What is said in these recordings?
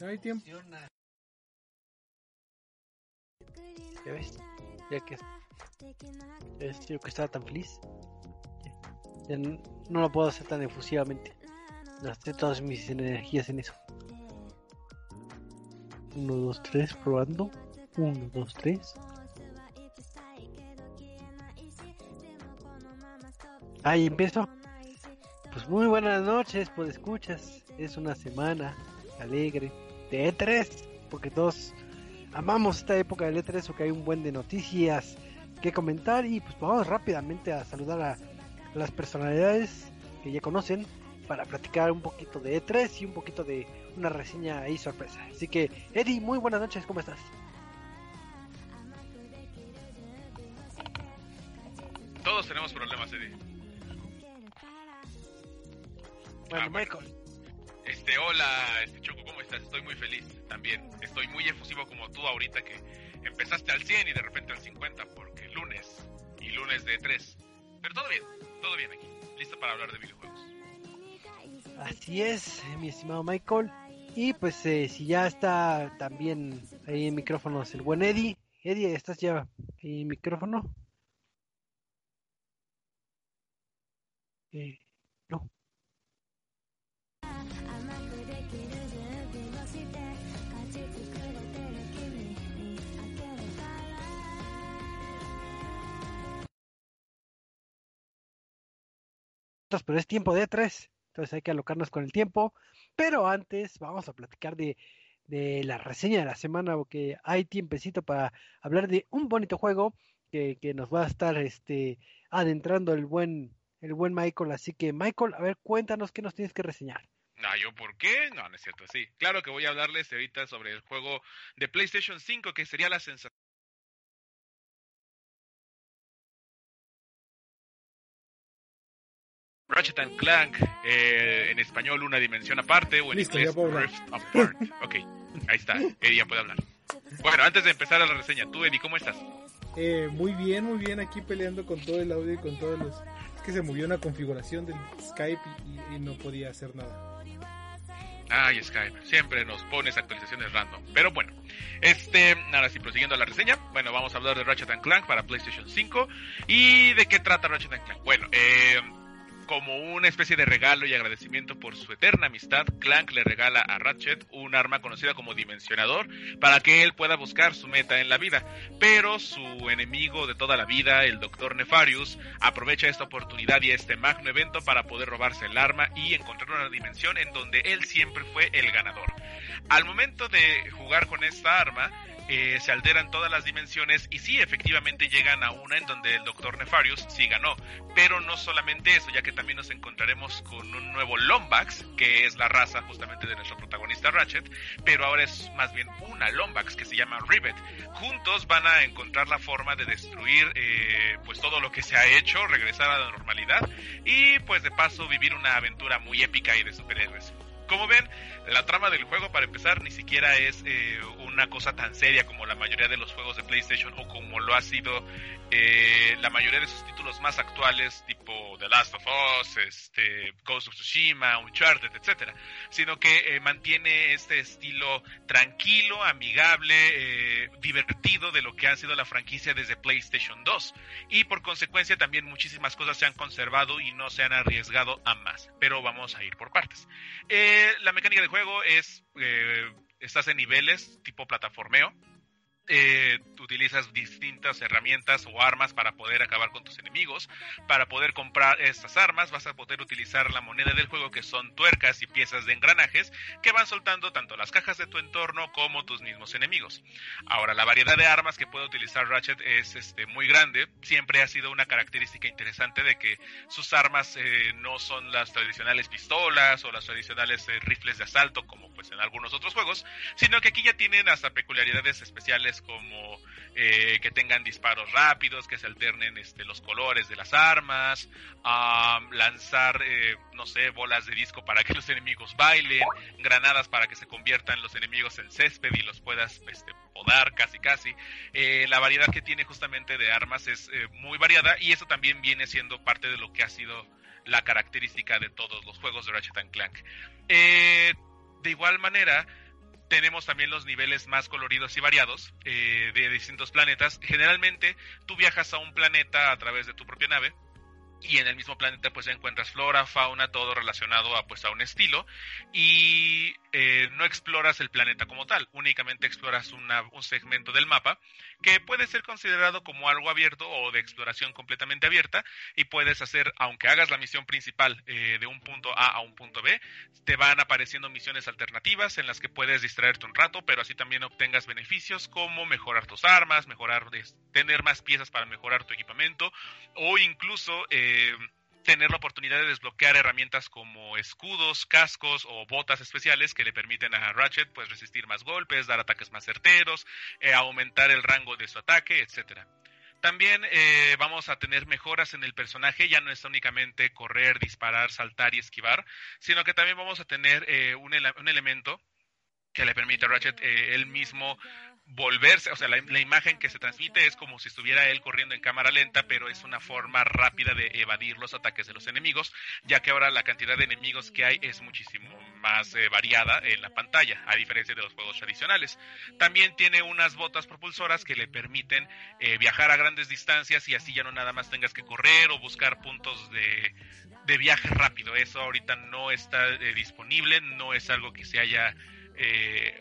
No hay tiempo. ¿Ya ves? Ya que es yo que estaba tan feliz. Ya, ya n- no lo puedo hacer tan efusivamente. Gasté todas mis energías en eso. 1, 2, 3, probando. 1, 2, 3. Ahí empiezo. Pues muy buenas noches, pues escuchas. Es una semana alegre de E3, porque todos amamos esta época del E3 porque hay un buen de noticias que comentar y pues vamos rápidamente a saludar a las personalidades que ya conocen para platicar un poquito de E3 y un poquito de una reseña ahí sorpresa. Así que Eddie, muy buenas noches, ¿cómo estás? Todos tenemos problemas, Eddie. Bueno, Ah, bueno. Michael, Este, hola, este Choco, ¿cómo estás? Estoy muy feliz también. Estoy muy efusivo como tú ahorita que empezaste al 100 y de repente al 50 porque lunes y lunes de 3. Pero todo bien, todo bien aquí. Listo para hablar de videojuegos. así es, eh, mi estimado Michael. Y pues eh, si ya está también ahí en micrófonos el buen Eddie. Eddie, ¿estás ya en micrófono? Eh, no. Pero es tiempo de tres, entonces hay que alocarnos con el tiempo. Pero antes vamos a platicar de, de la reseña de la semana, porque hay tiempecito para hablar de un bonito juego que, que nos va a estar este, adentrando el buen, el buen Michael. Así que Michael, a ver, cuéntanos qué nos tienes que reseñar. No, ¿yo por qué? No, no es cierto, sí. Claro que voy a hablarles ahorita sobre el juego de PlayStation 5 que sería la sensación. Ratchet and Clank, eh, en español una dimensión aparte o en Listo, inglés. Rift Apart. Ok, ahí está, Eddie ya puede hablar. Bueno, antes de empezar la reseña, tú Eddie, ¿cómo estás? Eh, muy bien, muy bien aquí peleando con todo el audio y con todos los... Es que se movió una configuración del Skype y, y- y no podía hacer nada. Ay, Skype, siempre nos pones actualizaciones random. Pero bueno, este, ahora sí, prosiguiendo la reseña, bueno, vamos a hablar de Ratchet and Clank para PlayStation 5. ¿Y de qué trata Ratchet and Clank? Bueno, eh, como una especie de regalo y agradecimiento por su eterna amistad, Clank le regala a Ratchet un arma conocida como Dimensionador para que él pueda buscar su meta en la vida. Pero su enemigo de toda la vida, el Dr. Nefarius, aprovecha esta oportunidad y este magno evento para poder robarse el arma y encontrar una dimensión en donde él siempre fue el ganador. Al momento de jugar con esta arma, eh, se alteran todas las dimensiones y sí, efectivamente llegan a una en donde el Dr. Nefarius sí ganó. Pero no solamente eso, ya que también nos encontraremos con un nuevo Lombax, que es la raza justamente de nuestro protagonista Ratchet, pero ahora es más bien una Lombax que se llama Rivet. Juntos van a encontrar la forma de destruir eh, pues todo lo que se ha hecho, regresar a la normalidad y pues de paso vivir una aventura muy épica y de superhéroes. Como ven, la trama del juego, para empezar, ni siquiera es eh, una cosa tan seria como la mayoría de los juegos de PlayStation o como lo ha sido eh, la mayoría de sus títulos más actuales, tipo The Last of Us, este, Ghost of Tsushima, Uncharted, etcétera, sino que eh, mantiene este estilo tranquilo, amigable, divertido de lo que ha sido la franquicia desde PlayStation 2 y por consecuencia también muchísimas cosas se han conservado y no se han arriesgado a más, pero vamos a ir por partes. La mecánica de juego es, eh, estás en niveles tipo plataformeo, eh, utilizas distintas herramientas o armas para poder acabar con tus enemigos. Para poder comprar estas armas vas a poder utilizar la moneda del juego que son tuercas y piezas de engranajes que van soltando tanto las cajas de tu entorno como tus mismos enemigos. Ahora, la variedad de armas que puede utilizar Ratchet es este, muy grande. Siempre ha sido una característica interesante de que sus armas eh, no son las tradicionales pistolas o las tradicionales eh, rifles de asalto como pues en algunos otros juegos, sino que aquí ya tienen hasta peculiaridades especiales como eh, que tengan disparos rápidos, que se alternen este, los colores de las armas, lanzar, eh, no sé, bolas de disco para que los enemigos bailen, granadas para que se conviertan los enemigos en césped y los puedas este, podar casi casi. Eh, la variedad que tiene justamente de armas es muy variada y eso también viene siendo parte de lo que ha sido la característica de todos los juegos de Ratchet Clank. de igual manera, tenemos también los niveles más coloridos y variados eh, de distintos planetas. Generalmente tú viajas a un planeta a través de tu propia nave y en el mismo planeta pues encuentras flora, fauna, todo relacionado a pues a un estilo y eh, no exploras el planeta como tal, únicamente exploras un segmento del mapa que puede ser considerado como algo abierto o de exploración completamente abierta y puedes hacer, aunque hagas la misión principal eh, de un punto A a un punto B, te van apareciendo misiones alternativas en las que puedes distraerte un rato, pero así también obtengas beneficios como mejorar tus armas, mejorar, tener más piezas para mejorar tu equipamiento o incluso... Eh, tener la oportunidad de desbloquear herramientas como escudos, cascos o botas especiales que le permiten a Ratchet pues resistir más golpes, dar ataques más certeros, eh, aumentar el rango de su ataque, etcétera. También eh, vamos a tener mejoras en el personaje, ya no es únicamente correr, disparar, saltar y esquivar, sino que también vamos a tener eh, un, un, elemento que le permite a Ratchet él mismo volverse, o sea, la, imagen que se transmite es como si estuviera él corriendo en cámara lenta, pero es una forma rápida de evadir los ataques de los enemigos, ya que ahora la cantidad de enemigos que hay es muchísimo más eh, variada en la pantalla, a diferencia de los juegos tradicionales. También tiene unas botas propulsoras que le permiten eh, viajar a grandes distancias y así ya no nada más tengas que correr o buscar puntos de, de viaje rápido. Eso ahorita no está eh, disponible, no es algo que se haya eh,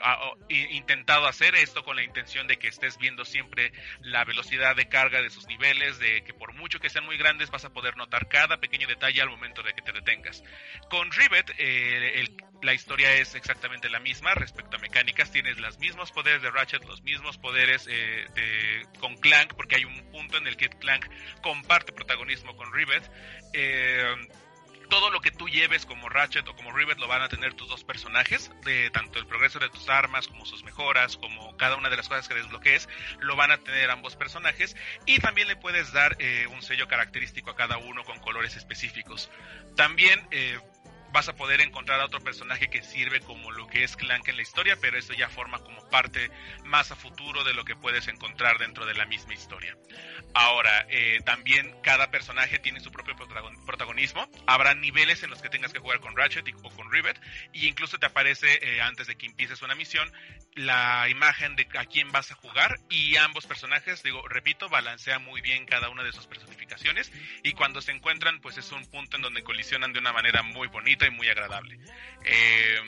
intentado hacer esto con la intención de que estés viendo siempre la velocidad de carga de sus niveles, de que por mucho que sean muy grandes vas a poder notar cada pequeño detalle al momento de que te detengas. Con Rivet eh, la historia es exactamente la misma respecto a mecánicas, tienes los mismos poderes de Ratchet, los mismos poderes eh, de, con Clank, porque hay un punto en el que Clank comparte protagonismo con Rivet. Eh, todo lo que tú lleves como Ratchet o como Rivet lo van a tener tus dos personajes, de tanto el progreso de tus armas como sus mejoras, como cada una de las cosas que desbloquees, lo van a tener ambos personajes y también le puedes dar eh, un sello característico a cada uno con colores específicos. También eh, vas a poder encontrar a otro personaje que sirve como lo que es Clank en la historia, pero eso ya forma como parte más a futuro de lo que puedes encontrar dentro de la misma historia. Ahora, eh, también cada personaje tiene su propio protagonismo. Habrá niveles en los que tengas que jugar con Ratchet o con Rivet, y incluso te aparece eh, antes de que empieces una misión la imagen de a quién vas a jugar y ambos personajes, digo, repito, balancea muy bien cada una de sus personificaciones y cuando se encuentran, pues es un punto en donde colisionan de una manera muy bonita muy agradable. Eh,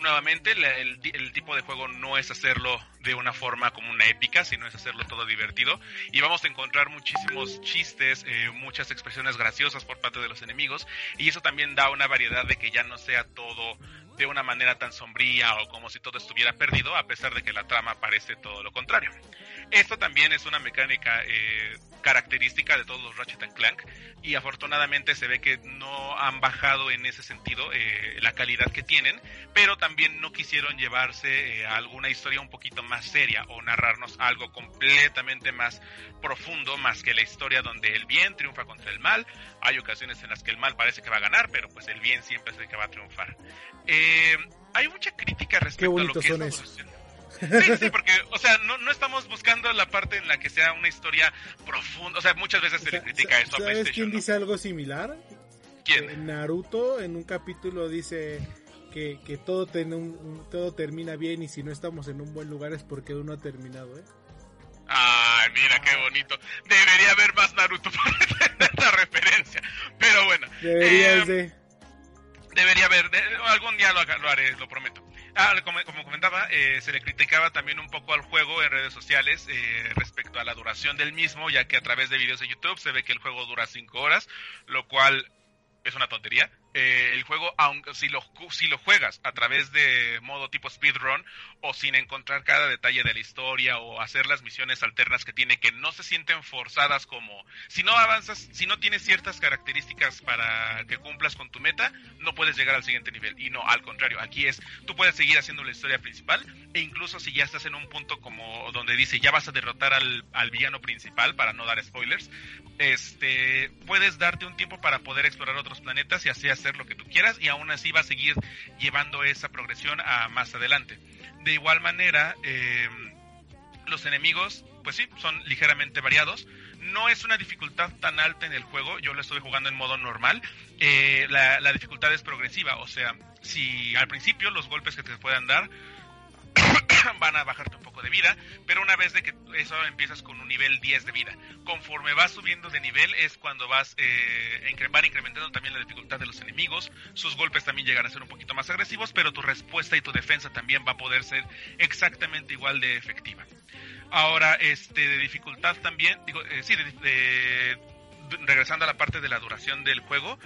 nuevamente, el, tipo de juego no es hacerlo de una forma como una épica, sino es hacerlo todo divertido. Y vamos a encontrar muchísimos chistes, eh, muchas expresiones graciosas por parte de los enemigos. Y eso también da una variedad de que ya no sea todo de una manera tan sombría o como si todo estuviera perdido, a pesar de que la trama parece todo lo contrario. Esto también es una mecánica eh, característica de todos los Ratchet Clank y afortunadamente se ve que no han bajado en ese sentido eh, la calidad que tienen, pero también no quisieron llevarse eh, a alguna historia un poquito más seria o narrarnos algo completamente más profundo, más que la historia donde el bien triunfa contra el mal. Hay ocasiones en las que el mal parece que va a ganar, pero pues el bien siempre es el que va a triunfar. hay mucha crítica respecto a lo que es Sí, sí, porque, o sea, no, no estamos buscando la parte en la que sea una historia profunda. O sea, muchas veces se le critica eso a PlayStation. ¿Sabes quién dice algo similar? ¿Quién? Eh, Naruto en un capítulo dice que, que todo, todo termina bien y si no estamos en un buen lugar es porque uno ha terminado, ¿eh? Ay, mira qué bonito. Debería haber más Naruto para tener la referencia. Pero bueno. Debería eh, Debería haber. algún día lo, lo haré, lo prometo. Ah, como, comentaba, eh, se le criticaba también un poco al juego en redes sociales eh, respecto a la duración del mismo, ya que a través de videos de YouTube se ve que el juego dura 5 horas, lo cual es una tontería. Eh, el juego, aunque si lo, si lo juegas a través de modo tipo speedrun o sin encontrar cada detalle de la historia o hacer las misiones alternas que tiene que no se sienten forzadas como si no avanzas, si no tienes ciertas características para que cumplas con tu meta, no puedes llegar al siguiente nivel. Y no, al contrario, aquí es, tú puedes seguir haciendo la historia principal e incluso si ya estás en un punto como donde dice ya vas a derrotar al, al villano principal, para no dar spoilers, este, puedes darte un tiempo para poder explorar otros planetas y así hacer lo que tú quieras y aún así va a seguir llevando esa progresión a más adelante. De igual manera, eh, los enemigos, pues sí, son ligeramente variados. No es una dificultad tan alta en el juego, yo lo estoy jugando en modo normal. Eh, la, la dificultad es progresiva, o sea, si al principio los golpes que te puedan dar van a bajarte un poco de vida, pero una vez de que eso empiezas con un nivel 10 de vida. Conforme vas subiendo de nivel es cuando vas eh, incrementando también la dificultad de los enemigos, sus golpes también llegan a ser un poquito más agresivos, pero tu respuesta y tu defensa también va a poder ser exactamente igual de efectiva. Ahora, este, de dificultad también, digo, eh, sí, regresando a la parte de la duración del juego,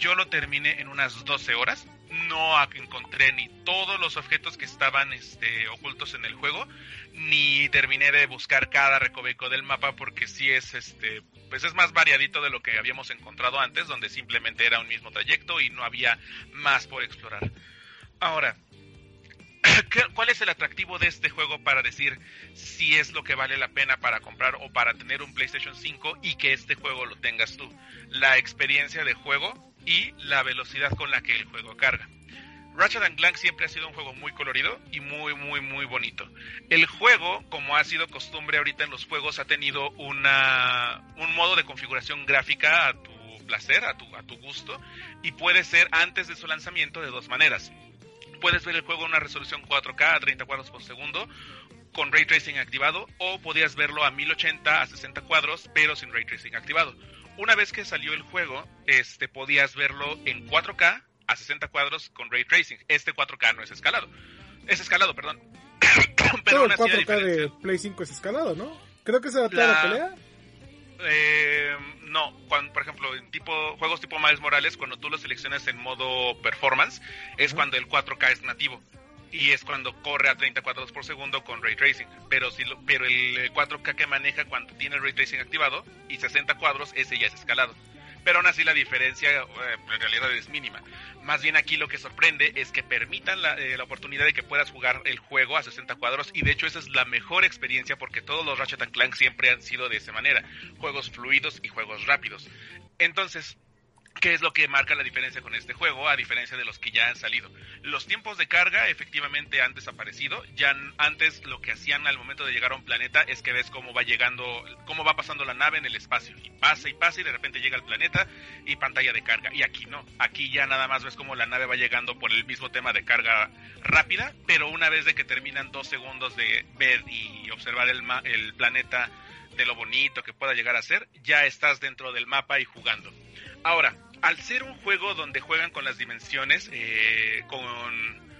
yo lo terminé en unas 12 horas. No encontré ni todos los objetos que estaban este, ocultos en el juego, ni terminé de buscar cada recoveco del mapa porque sí es este, pues es más variadito de lo que habíamos encontrado antes, donde simplemente era un mismo trayecto y no había más por explorar. Ahora, ¿Cuál es el atractivo de este juego para decir si es lo que vale la pena para comprar o para tener un PlayStation 5 y que este juego lo tengas tú? La experiencia de juego y la velocidad con la que el juego carga. Ratchet Clank siempre ha sido un juego muy colorido y muy, muy, muy bonito. El juego, como ha sido costumbre ahorita en los juegos, ha tenido una, un modo de configuración gráfica a tu placer, a tu, a tu gusto, y puede ser antes de su lanzamiento de dos maneras puedes ver el juego en una resolución 4K a 30 cuadros por segundo con ray tracing activado o podías verlo a 1080 a 60 cuadros pero sin ray tracing activado. Una vez que salió el juego, este podías verlo en 4K a 60 cuadros con ray tracing. Este 4K no es escalado. Es escalado, perdón. pero el 4K de Play 5 es escalado, ¿no? Creo que se adapta la... a la pelea. Eh, no, cuando, por ejemplo, en tipo juegos tipo Miles Morales, cuando tú lo seleccionas en modo performance, es cuando el 4K es nativo y es cuando corre a 30 cuadros por segundo con ray tracing. Pero si lo, pero el 4K que maneja cuando tiene el ray tracing activado y 60 cuadros, ese ya es escalado pero aún así la diferencia eh, en realidad es mínima. Más bien aquí lo que sorprende es que permitan la, eh, la, oportunidad de que puedas jugar el juego a 60 cuadros y de hecho esa es la mejor experiencia porque todos los Ratchet Clank siempre han sido de esa manera, juegos fluidos y juegos rápidos. Entonces, ¿Qué es lo que marca la diferencia con este juego, a diferencia de los que ya han salido? Los tiempos de carga efectivamente han desaparecido. Ya antes lo que hacían al momento de llegar a un planeta es que ves cómo va llegando, cómo va pasando la nave en el espacio. Y pasa y pasa y de repente llega al planeta y pantalla de carga. Y aquí no. Aquí ya nada más ves cómo la nave va llegando por el mismo tema de carga rápida, pero una vez de que terminan dos segundos de ver y observar el, el planeta de lo bonito que pueda llegar a ser, ya estás dentro del mapa y jugando. Ahora, al ser un juego donde juegan con las dimensiones, eh, con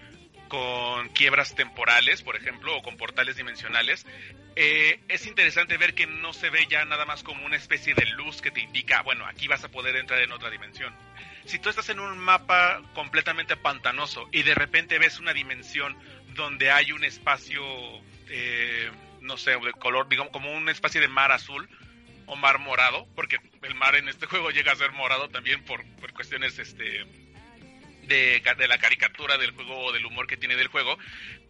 con quiebras temporales, por ejemplo, o con portales dimensionales, eh, es interesante ver que no se ve ya nada más como una especie de luz que te indica, bueno, aquí vas a poder entrar en otra dimensión. Si tú estás en un mapa completamente pantanoso y de repente ves una dimensión donde hay un espacio, eh, no sé, de color, digamos, como un espacio de mar azul o mar morado, porque el mar en este juego llega a ser morado también por, por cuestiones este, de, de, la caricatura del juego o del humor que tiene del juego,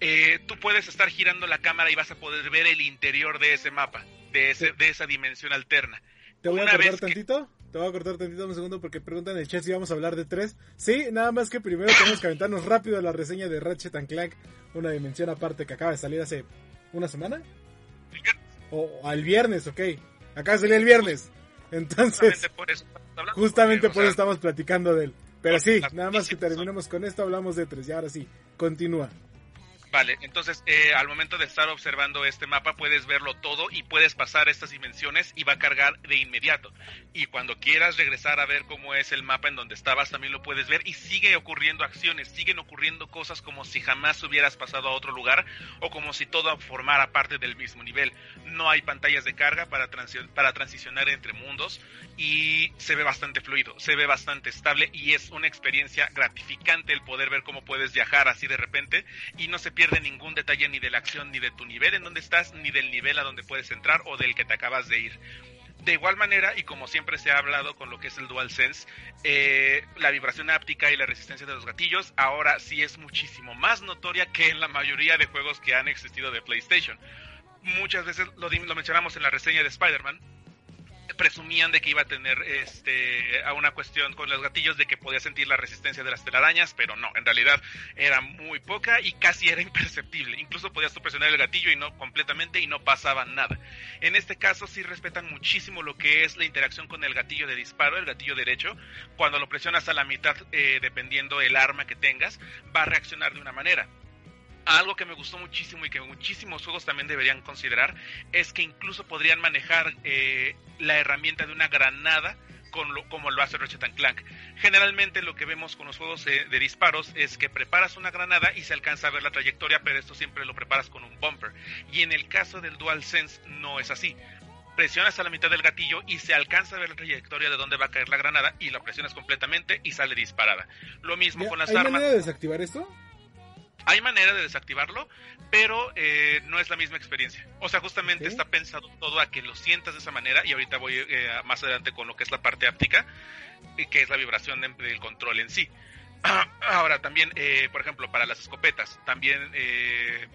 eh, tú puedes estar girando la cámara y vas a poder ver el interior de ese mapa, de, ese, de esa dimensión alterna. ¿Te voy a cortar tantito? Te voy a cortar tantito un segundo porque preguntan en el chat si vamos a hablar de tres. Sí, nada más que primero tenemos que aventarnos rápido la reseña de Ratchet and Clank, una dimensión aparte que acaba de salir hace una semana. O al viernes, ok. Acaba de salir el viernes. Entonces, justamente por eso, justamente por eso estamos platicando de él. Pero sí, nada más que terminemos con esto, hablamos de tres. Y ahora sí, continúa. Vale, entonces eh, al momento de estar observando este mapa puedes verlo todo y puedes pasar estas dimensiones y va a cargar de inmediato. Y cuando quieras regresar a ver cómo es el mapa en donde estabas también lo puedes ver y sigue ocurriendo acciones, siguen ocurriendo cosas como si jamás hubieras pasado a otro lugar o como si todo formara parte del mismo nivel. No hay pantallas de carga para, para transicionar entre mundos y se ve bastante fluido, se ve bastante estable y es una experiencia gratificante el poder ver cómo puedes viajar así de repente y no se pierde ningún detalle ni de la acción, ni de tu nivel en donde estás, ni del nivel a donde puedes entrar o del que te acabas de ir. De igual manera, y como siempre se ha hablado con lo que es el DualSense, eh, la vibración áptica y la resistencia de los gatillos ahora sí es muchísimo más notoria que en la mayoría de juegos que han existido de PlayStation. Muchas veces lo, lo mencionamos en la reseña de Spider-Man, presumían de que iba a tener este a una cuestión con los gatillos de que podía sentir la resistencia de las telarañas, pero no, en realidad era muy poca y casi era imperceptible. Incluso podías presionar el gatillo y no completamente y no pasaba nada. En este caso sí respetan muchísimo lo que es la interacción con el gatillo de disparo, el gatillo derecho. Cuando lo presionas a la mitad, eh, dependiendo el arma que tengas, va a reaccionar de una manera algo que me gustó muchísimo y que muchísimos juegos también deberían considerar es que incluso podrían manejar eh, la herramienta de una granada con lo, como lo hace Ratchet Clank. Generalmente lo que vemos con los juegos de, de, disparos es que preparas una granada y se alcanza a ver la trayectoria, pero esto siempre lo preparas con un bumper. Y en el caso del DualSense no es así. Presionas a la mitad del gatillo y se alcanza a ver la trayectoria de dónde va a caer la granada y la presionas completamente y sale disparada. Lo mismo con las ¿hay armas. manera de desactivar esto? Hay manera de desactivarlo, pero eh, no es la misma experiencia. O sea, justamente ¿Sí? está pensado todo a que lo sientas de esa manera y ahorita voy eh, más adelante con lo que es la parte áptica, que es la vibración de, del control en sí. Ahora también, eh, por ejemplo, para las escopetas, también eh,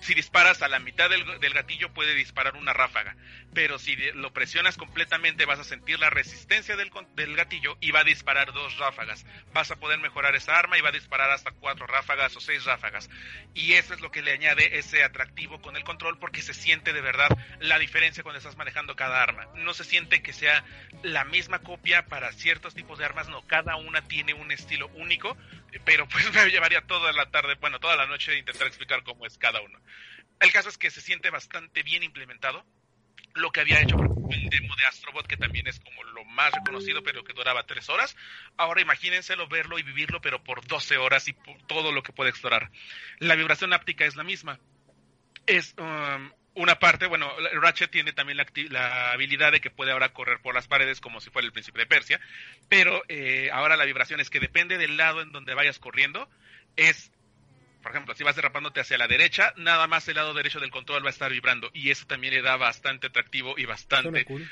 si disparas a la mitad del, gatillo puede disparar una ráfaga, pero si lo presionas completamente vas a sentir la resistencia del, gatillo y va a disparar dos ráfagas. Vas a poder mejorar esa arma y va a disparar hasta cuatro ráfagas o seis ráfagas. Y eso es lo que le añade ese atractivo con el control porque se siente de verdad la diferencia cuando estás manejando cada arma. No se siente que sea la misma copia para ciertos tipos de armas, no, cada una tiene un estilo único, pero pues me llevaría toda la tarde, bueno, toda la noche de intentar explicar cómo es cada uno. El caso es que se siente bastante bien implementado. Lo que había hecho el demo de Astrobot, que también es como lo más reconocido, pero que duraba tres horas. Ahora imagínenselo verlo y vivirlo, pero por 12 horas y por todo lo que puede explorar. La vibración áptica es la misma. Es um, una parte, bueno, Ratchet tiene también la, la, habilidad de que puede ahora correr por las paredes como si fuera el príncipe de Persia, pero eh, ahora la vibración es que depende del lado en donde vayas corriendo, es por ejemplo, si vas derrapándote hacia la derecha, nada más el lado derecho del control va a estar vibrando. Y eso también le da bastante atractivo y bastante cool.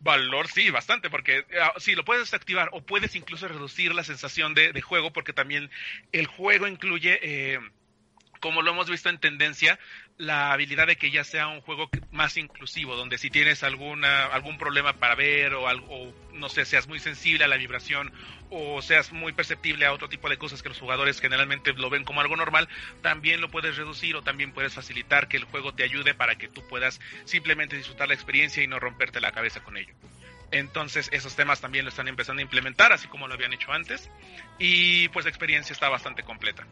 valor, sí, bastante, porque uh, sí, lo puedes activar o puedes incluso reducir la sensación de, de juego, porque también el juego incluye, eh, como lo hemos visto en tendencia, la habilidad de que ya sea un juego más inclusivo, donde si tienes alguna algún problema para ver o algo, no sé, seas muy sensible a la vibración o seas muy perceptible a otro tipo de cosas que los jugadores generalmente lo ven como algo normal, también lo puedes reducir o también puedes facilitar que el juego te ayude para que tú puedas simplemente disfrutar la experiencia y no romperte la cabeza con ello. Entonces esos temas también lo están empezando a implementar, así como lo habían hecho antes, y pues la experiencia está bastante completa.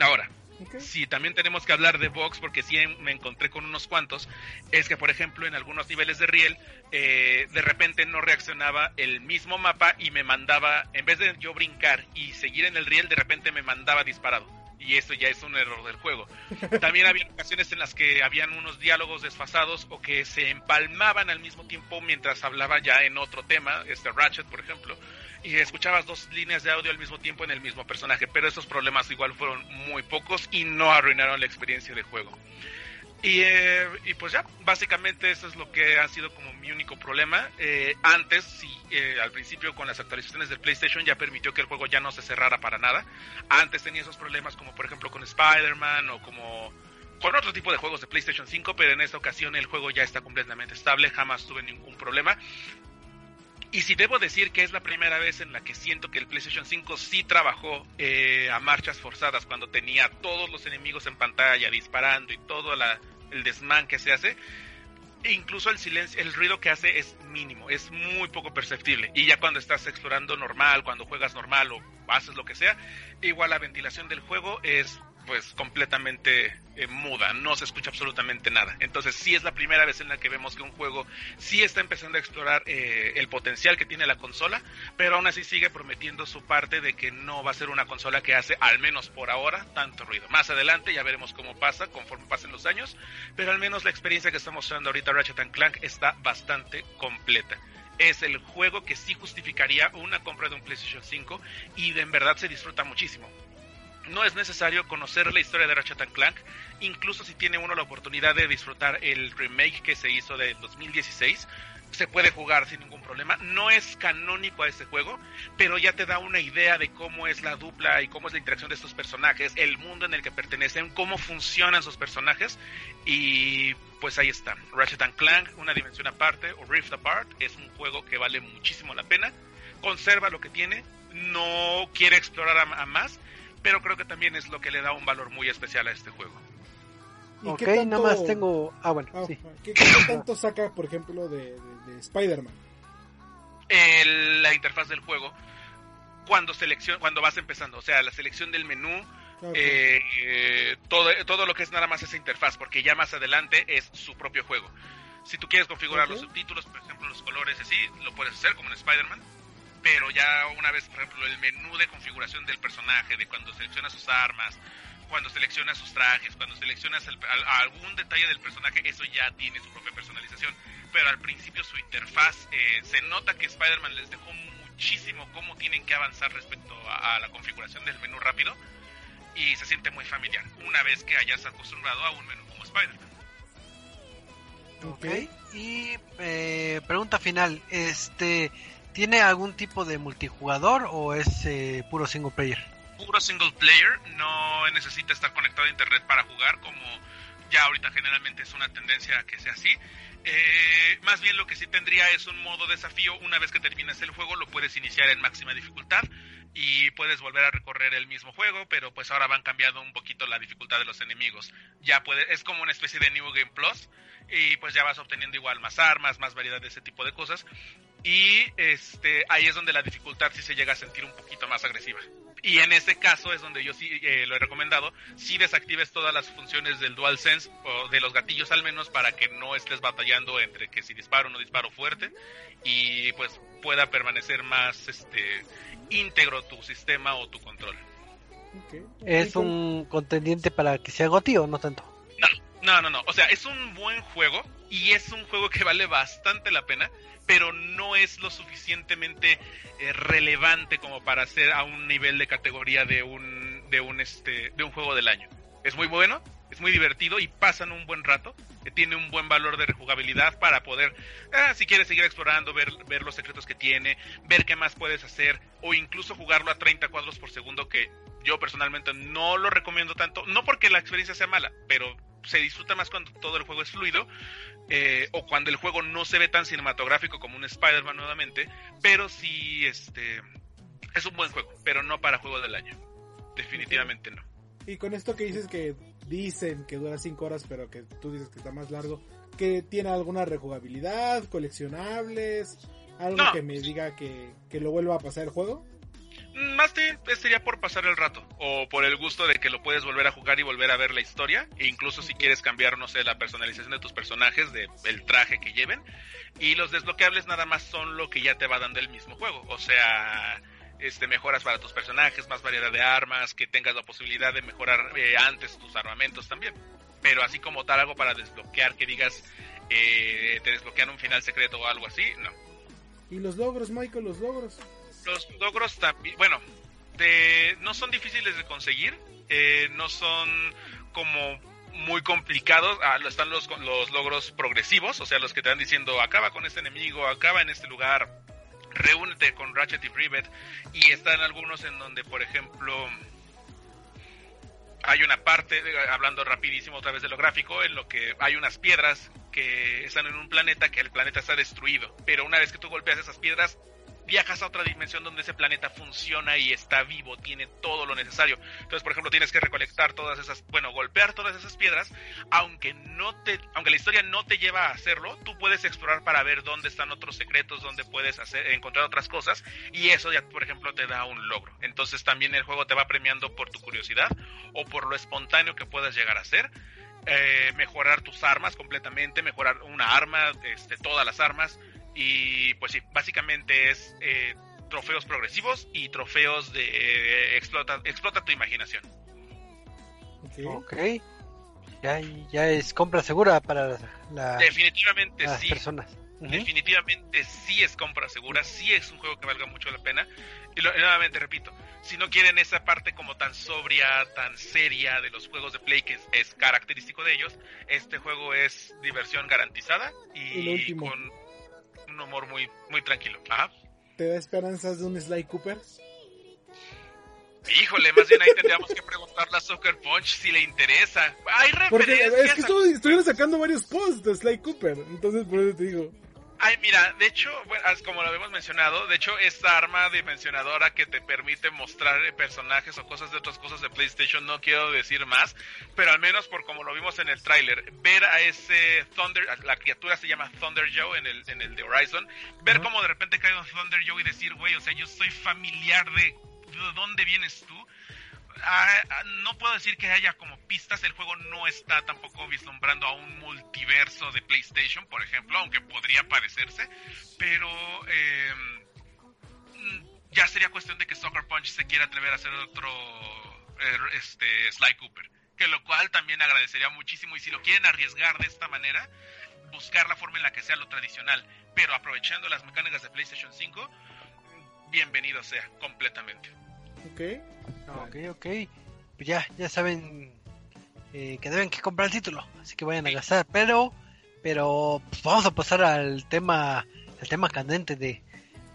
Ahora, Okay. Sí, también tenemos que hablar de box porque sí me encontré con unos cuantos. Es que, por ejemplo, en algunos niveles de riel, eh, de repente no reaccionaba el mismo mapa y me mandaba, en vez de yo brincar y seguir en el riel, de repente me mandaba disparado. y eso ya es un error del juego. También había ocasiones en las que habían unos diálogos desfasados o que se empalmaban al mismo tiempo mientras hablaba ya en otro tema, este Ratchet por ejemplo, y escuchabas dos líneas de audio al mismo tiempo en el mismo personaje, pero esos problemas igual fueron muy pocos y no arruinaron la experiencia de juego. Y, eh, y, pues ya, básicamente eso es lo que ha sido como mi único problema. Eh, antes, sí, eh, al principio con las actualizaciones del PlayStation ya permitió que el juego ya no se cerrara para nada. Antes tenía esos problemas como por ejemplo con Spider-Man o como con otro tipo de juegos de PlayStation 5, pero en esta ocasión el juego ya está completamente estable, jamás tuve ningún problema. Y si debo decir que es la primera vez en la que siento que el PlayStation 5 sí trabajó eh, a marchas forzadas cuando tenía todos los enemigos en pantalla disparando y todo el desmán que se hace, incluso el silencio, el ruido que hace es mínimo, es muy poco perceptible. Y ya cuando estás explorando normal, cuando juegas normal o haces lo que sea, igual la ventilación del juego es pues completamente eh, muda, no se escucha absolutamente nada. Entonces sí es la primera vez en la que vemos que un juego sí está empezando a explorar eh, el potencial que tiene la consola, pero aún así sigue prometiendo su parte de que no va a ser una consola que hace, al menos por ahora, tanto ruido. Más adelante ya veremos cómo pasa conforme pasen los años, pero al menos la experiencia que está mostrando ahorita Ratchet Clank está bastante completa es el juego que sí justificaría una compra de un PlayStation 5 y de en verdad se disfruta muchísimo no es necesario conocer la historia de Ratchet Clank, incluso si tiene uno la oportunidad de disfrutar el remake que se hizo de 2016, se puede jugar sin ningún problema. No es canónico a este juego, pero ya te da una idea de cómo es la dupla y cómo es la interacción de estos personajes, el mundo en el que pertenecen, cómo funcionan sus personajes y pues ahí está. Ratchet Clank, una dimensión aparte o Rift Apart, es un juego que vale muchísimo la pena. Conserva lo que tiene, no quiere explorar a más pero creo que también es lo que le da un valor muy especial a este juego. Ok, nada más tengo... Ah, bueno, ah, sí. ¿qué, tanto saca, por ejemplo, de, Spider-Man? la interfaz del juego cuando seleccion, cuando vas empezando, o sea, la selección del menú, eh, todo, todo lo que es nada más esa interfaz, porque ya más adelante es su propio juego. Si tú quieres configurar los subtítulos, por ejemplo, los colores, así, lo puedes hacer como en Spider-Man pero ya una vez, por ejemplo, el menú de configuración del personaje, de cuando seleccionas sus armas, cuando seleccionas sus trajes, cuando seleccionas algún detalle del personaje, eso ya tiene su propia personalización. Pero al principio su interfaz, eh, se nota que Spider-Man les dejó muchísimo cómo tienen que avanzar respecto a, la configuración del menú rápido y se siente muy familiar una vez que hayas acostumbrado a un menú como Spider-Man. Ok, y eh, pregunta final, este ¿Tiene algún tipo de multijugador o es eh, puro single player? Puro single player, no necesita estar conectado a internet para jugar como ya ahorita generalmente es una tendencia a que sea así. Eh, más bien lo que sí tendría es un modo desafío. Una vez que terminas el juego, lo puedes iniciar en máxima dificultad y puedes volver a recorrer el mismo juego, pero pues ahora van cambiando un poquito la dificultad de los enemigos. Ya puede, es como una especie de New Game Plus y pues ya vas obteniendo igual más armas, más variedad de ese tipo de cosas y este ahí es donde la dificultad sí se llega a sentir un poquito más agresiva. Y en ese caso es donde yo sí eh, lo he recomendado, si desactives todas las funciones del DualSense o de los gatillos al menos para que no estés batallando entre que si disparo o no disparo fuerte y pues pueda permanecer más este íntegro tu sistema o tu control. ¿Es un contendiente para que sea GOTI o no tanto? No, no, no, no. O sea, es un buen juego y es un juego que vale bastante la pena pero no es lo suficientemente eh, relevante como para ser a un nivel de categoría de un de un este de un juego del año. Es muy bueno, es muy divertido y pasan un buen rato, que tiene un buen valor de rejugabilidad para poder, ah, si quieres seguir explorando, ver, ver los secretos que tiene, ver qué más puedes hacer, o incluso jugarlo a 30 cuadros por segundo, que yo personalmente no lo recomiendo tanto, no porque la experiencia sea mala, pero se disfruta más cuando todo el juego es fluido eh, o cuando el juego no se ve tan cinematográfico como un Spider-Man nuevamente, pero sí este es un buen juego, pero no para juego del año. Definitivamente no. Y con esto que dices que dicen que dura 5 horas, pero que tú dices que está más largo, que tiene alguna rejugabilidad, coleccionables, algo que me diga que, que lo vuelva a pasar el juego. Más bien sería por pasar el rato o por el gusto de que lo puedes volver a jugar y volver a ver la historia e incluso si quieres cambiar, no sé, la personalización de tus personajes, de el traje que lleven y los desbloqueables nada más son lo que ya te va dando el mismo juego, o sea, este, mejoras para tus personajes, más variedad de armas, que tengas la posibilidad de mejorar eh, antes tus armamentos también. Pero así como tal, algo para desbloquear, que digas, eh, te desbloquean un final secreto o algo así, no. ¿Y los logros, Michael, los logros? Los logros también, bueno, no son difíciles de conseguir, eh, no son como muy complicados. Ah, están los, los logros progresivos, o sea, los que te van diciendo acaba con este enemigo, acaba en este lugar, reúnete con Ratchet y Rivet. Y están algunos en donde, por ejemplo, hay una parte, hablando rapidísimo otra vez de lo gráfico, en lo que hay unas piedras que están en un planeta que el planeta está destruido. Pero una vez que tú golpeas esas piedras, viajas a otra dimensión donde ese planeta funciona y está vivo, tiene todo lo necesario. Entonces, por ejemplo, tienes que recolectar todas esas, bueno, golpear todas esas piedras, aunque no te, aunque la historia no te lleva a hacerlo, tú puedes explorar para ver dónde están otros secretos, dónde puedes hacer, encontrar otras cosas y eso ya, por ejemplo, te da un logro. Entonces, también el juego te va premiando por tu curiosidad o por lo espontáneo que puedas llegar a ser. Eh, mejorar tus armas completamente, mejorar una arma, este, todas las armas, y pues sí, básicamente es eh, trofeos progresivos y trofeos de eh, explota, explota tu imaginación. Ok. Ya, ya es compra segura para la, Definitivamente las sí. personas. Definitivamente sí es compra segura, sí es un juego que valga mucho la pena. Y, nuevamente repito, si no quieren esa parte como tan sobria, tan seria de los juegos de Play, que es, característico de ellos, este juego es diversión garantizada y, con un humor muy, muy tranquilo. ¿Te da esperanzas de un Sly Cooper? Híjole, más bien ahí tendríamos que preguntarle a Soccer Punch si le interesa. Hay. Porque es que estuvieron sacando varios posts de Sly Cooper, entonces por eso te digo. Ay, mira, de hecho, bueno, como lo habíamos mencionado, de hecho, esta arma dimensionadora que te permite mostrar personajes o cosas de otras cosas de PlayStation, no quiero decir más, pero al menos por como lo vimos en el tráiler, ver a ese Thunder, la criatura se llama Thunder Joe en el, en el de Horizon, ver cómo de repente cae un Thunder Joe y decir, güey, o sea, yo soy familiar de, de dónde vienes tú, Ah, ah, no puedo decir que haya como pistas, el juego no está tampoco vislumbrando a un multiverso de PlayStation, por ejemplo, aunque podría parecerse, pero em, ya sería cuestión de que Soccer Punch se quiera atrever a hacer otro er, este, Sly Cooper, que lo cual también agradecería muchísimo y si lo quieren arriesgar de esta manera, buscar la forma en la que sea lo tradicional, pero aprovechando las mecánicas de PlayStation 5, bienvenido sea completamente. Ok. Ok, ok. Pues ya, ya saben eh, que deben que comprar el título, así que vayan a gastar. Pero, pero pues vamos a pasar al tema, el tema candente de,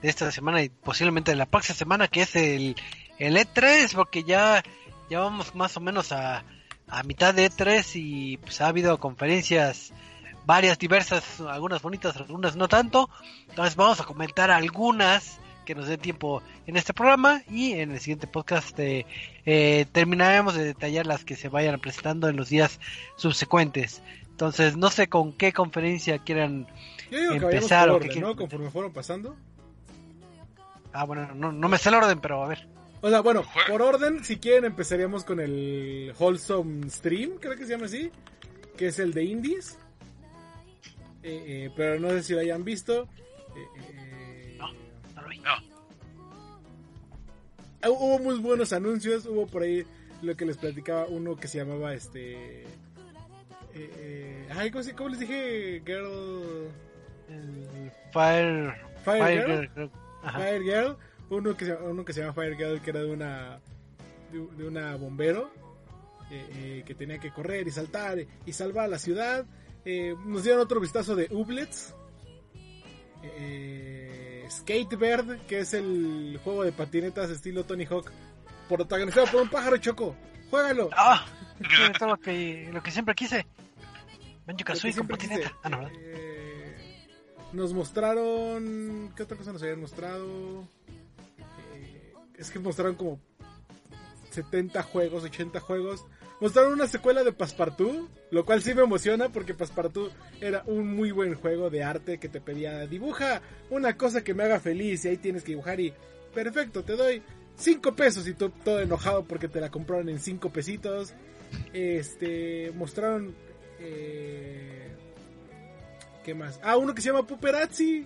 de esta semana y posiblemente de la próxima semana, que es el, el E3, porque ya, ya vamos más o menos a, a mitad de E3 y pues ha habido conferencias varias, diversas, algunas bonitas, algunas no tanto. Entonces vamos a comentar algunas que nos dé tiempo en este programa y en el siguiente podcast eh, eh, terminaremos de detallar las que se vayan presentando en los días subsecuentes. Entonces, no sé con qué conferencia quieran empezar o qué ¿no? Conforme fueron pasando. Ah, bueno, no, no me sé el orden, pero a ver. O sea, bueno, por orden, si quieren empezaríamos con el Wholesome Stream, creo que se llama así, que es el de Indies. Eh, pero no sé si lo hayan visto. Ah, hubo muy buenos anuncios, hubo por ahí lo que les platicaba uno que se llamaba este... Eh, eh ay, ¿cómo, les dije? Girl... Fire... Fire, Girl. Fire Girl. Uno que, se, uno que se llama Fire Girl, que era de una... De, una bombero. Eh, eh, que tenía que correr y saltar y salvar la ciudad. nos dieron otro vistazo de Ublets. Eh, Skatebird, que es el juego de patinetas estilo Tony Hawk, protagonizado por un pájaro choco. ¡Juégalo! ¡Ah! Esto lo que, lo que siempre quise. Banjo Kazooie con patineta. Ah, no, eh, nos mostraron. ¿Qué otra cosa nos habían mostrado? Eh, es que mostraron como 70 juegos, 80 juegos. Mostraron una secuela de Passepartout, lo cual sí me emociona porque Passepartout era un muy buen juego de arte que te pedía dibuja una cosa que me haga feliz y ahí tienes que dibujar y perfecto, te doy 5 pesos y tú todo enojado porque te la compraron en 5 pesitos. Este, mostraron... Eh, ¿Qué más? Ah, uno que se llama Puperazzi.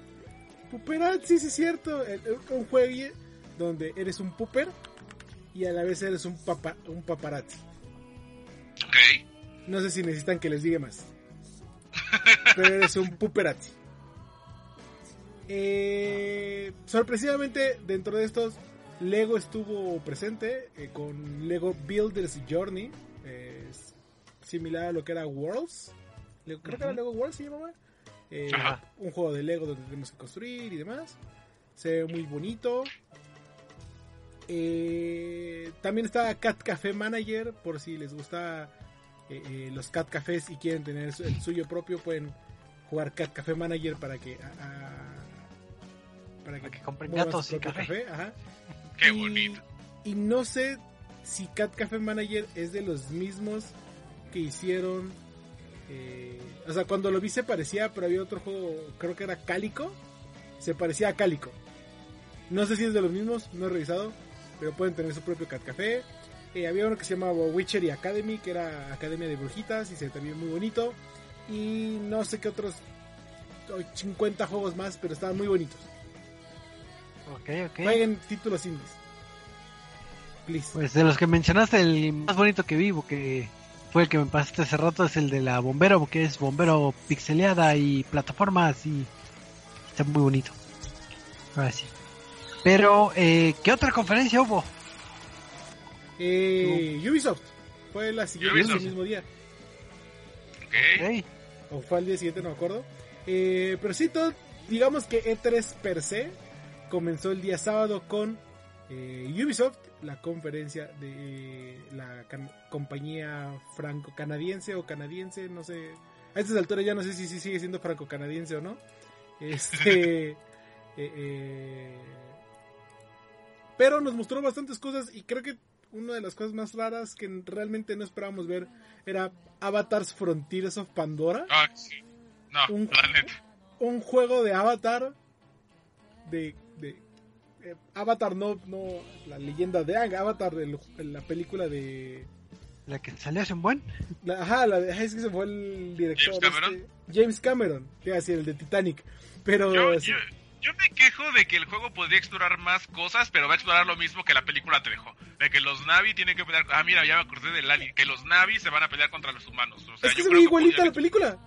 Puperazzi, sí es cierto. Un juego, donde eres un pooper y a la vez eres un, papa, un paparazzi. Ok. No sé si necesitan que les diga más. Pero eres un puperazzi. Eh, sorpresivamente, dentro de estos, Lego estuvo presente eh, con Lego Builders Journey. eh, similar a lo que era Worlds. Creo que era Lego Worlds se llamaba. Eh, un juego de Lego donde tenemos que construir y demás. Se ve muy bonito. Eh, también está Cat Café Manager, por si les gusta eh, eh, los Cat Cafés y quieren tener el suyo propio, pueden jugar Cat Café Manager para que, a- a- para que compren gatos y café. ajá. Qué Y- bonito. Y no sé si Cat Café Manager es de los mismos que hicieron. eh, o sea, cuando lo vi se parecía, pero había otro juego, creo que era Cálico. Se parecía a Cálico. No sé si es de los mismos, no he revisado, pero pueden tener su propio Cat Café. Eh, había uno que se llamaba Witchery Academy, que era Academia de Brujitas, y se ve también muy bonito. Y no sé qué otros oh, 50 juegos más, pero estaban muy bonitos. Ok, ok. Jueguen títulos indies. Please. Pues de los que mencionaste, el más bonito que vivo, que fue el que me pasaste hace rato, es el de la Bombero, que es Bombero pixeleada y plataformas y está muy bonito. Ahora sí. Pero, eh, ¿qué otra conferencia hubo? Eh, Ubisoft. Fue la siguiente, Ubisoft. el mismo día. Ok. Ok. O fue al día siguiente, no me acuerdo. Eh, pero sí, todo, digamos que E3 per se comenzó el día sábado con eh, Ubisoft, la conferencia de la can- compañía franco-canadiense o canadiense, no sé. A estas alturas ya no sé si, si sigue siendo franco-canadiense o no. Este. eh, eh, pero nos mostró bastantes cosas y creo que una de las cosas más raras que realmente no esperábamos ver era Avatar's Frontiers of Pandora. Ah, sí. No, Un-. Un juego de Avatar. De. de eh, Avatar, no, no. La leyenda de Ang. Avatar, el- la película de. La que salió hace un buen. la- ajá, la de, es que se fue el director. James Cameron. este, James Cameron. Que iba a decir el de Titanic. Pero. Yo, sí, yo, yo me quejo de que el juego podría explorar más cosas, pero va a explorar lo mismo que la película te dejó. De que los Navi tienen que pelear. Ah, mira, ya me acordé del Alien. Que los Navi se van a pelear contra los humanos. O sea, es que yo se creo ve igualita podrían- la película.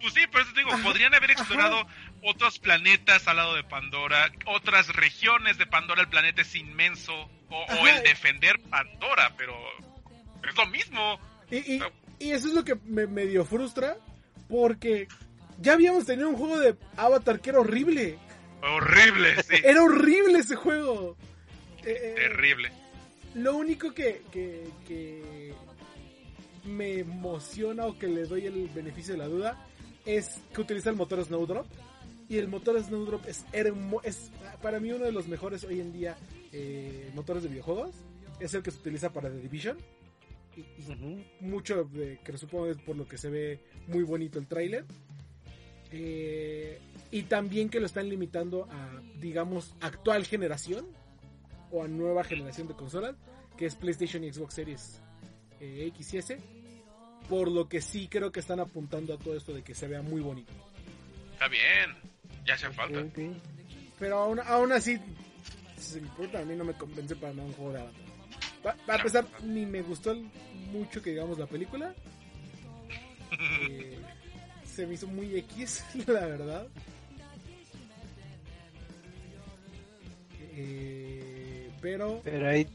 Pues sí, por eso te digo, Ajá, podrían haber ajá. explorado otros planetas al lado de Pandora, otras regiones de Pandora, el planeta es inmenso, o, o el defender Pandora, pero es lo mismo. Y, y, y eso es lo que me medio frustra. Porque ya habíamos tenido un juego de Avatar que era horrible. Horrible, sí. Era horrible ese juego. Eh, eh, Terrible. Lo único que, que, que me emociona o que le doy el beneficio de la duda es que utiliza el motor Snowdrop. Y el motor Snowdrop es, hermo- es para mí uno de los mejores hoy en día eh, motores de videojuegos. Es el que se utiliza para The Division. Y, y mucho de que supongo es por lo que se ve muy bonito el tráiler. Eh, y también que lo están limitando a, digamos, actual generación o a nueva generación de consolas, que es PlayStation y Xbox Series eh, X y S. Por lo que sí creo que están apuntando a todo esto de que se vea muy bonito. Está bien, ya hace falta. Pero aún, aún así, sí, puta, a mí no me convence para nada un juego de Avatar. Pa- Para No. empezar, ni me gustó el- mucho que digamos la película. Eh, se me hizo muy X, la verdad. Eh, pero Pero ahí,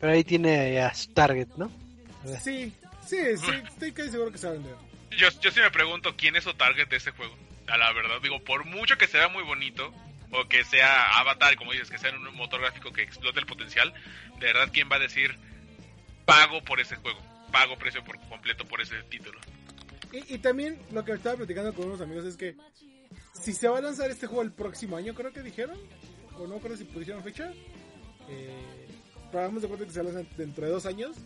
pero ahí tiene a su Target, ¿no? sí, sí, sí, estoy casi seguro que se va a vender. Yo, yo sí me pregunto quién es su target de ese juego. A la verdad, digo, por mucho que se vea muy bonito, o que sea Avatar, como dices, que sea un motor gráfico que explote el potencial, de verdad, ¿quién va a decir pago por ese juego? Pago precio por completo por ese título. Y, y también lo que estaba platicando con unos amigos es que si se va a lanzar este juego el próximo año, creo que dijeron, o no creo si pusieron fecha, eh, pero hagamos de cuenta que se lanza dentro de dos años,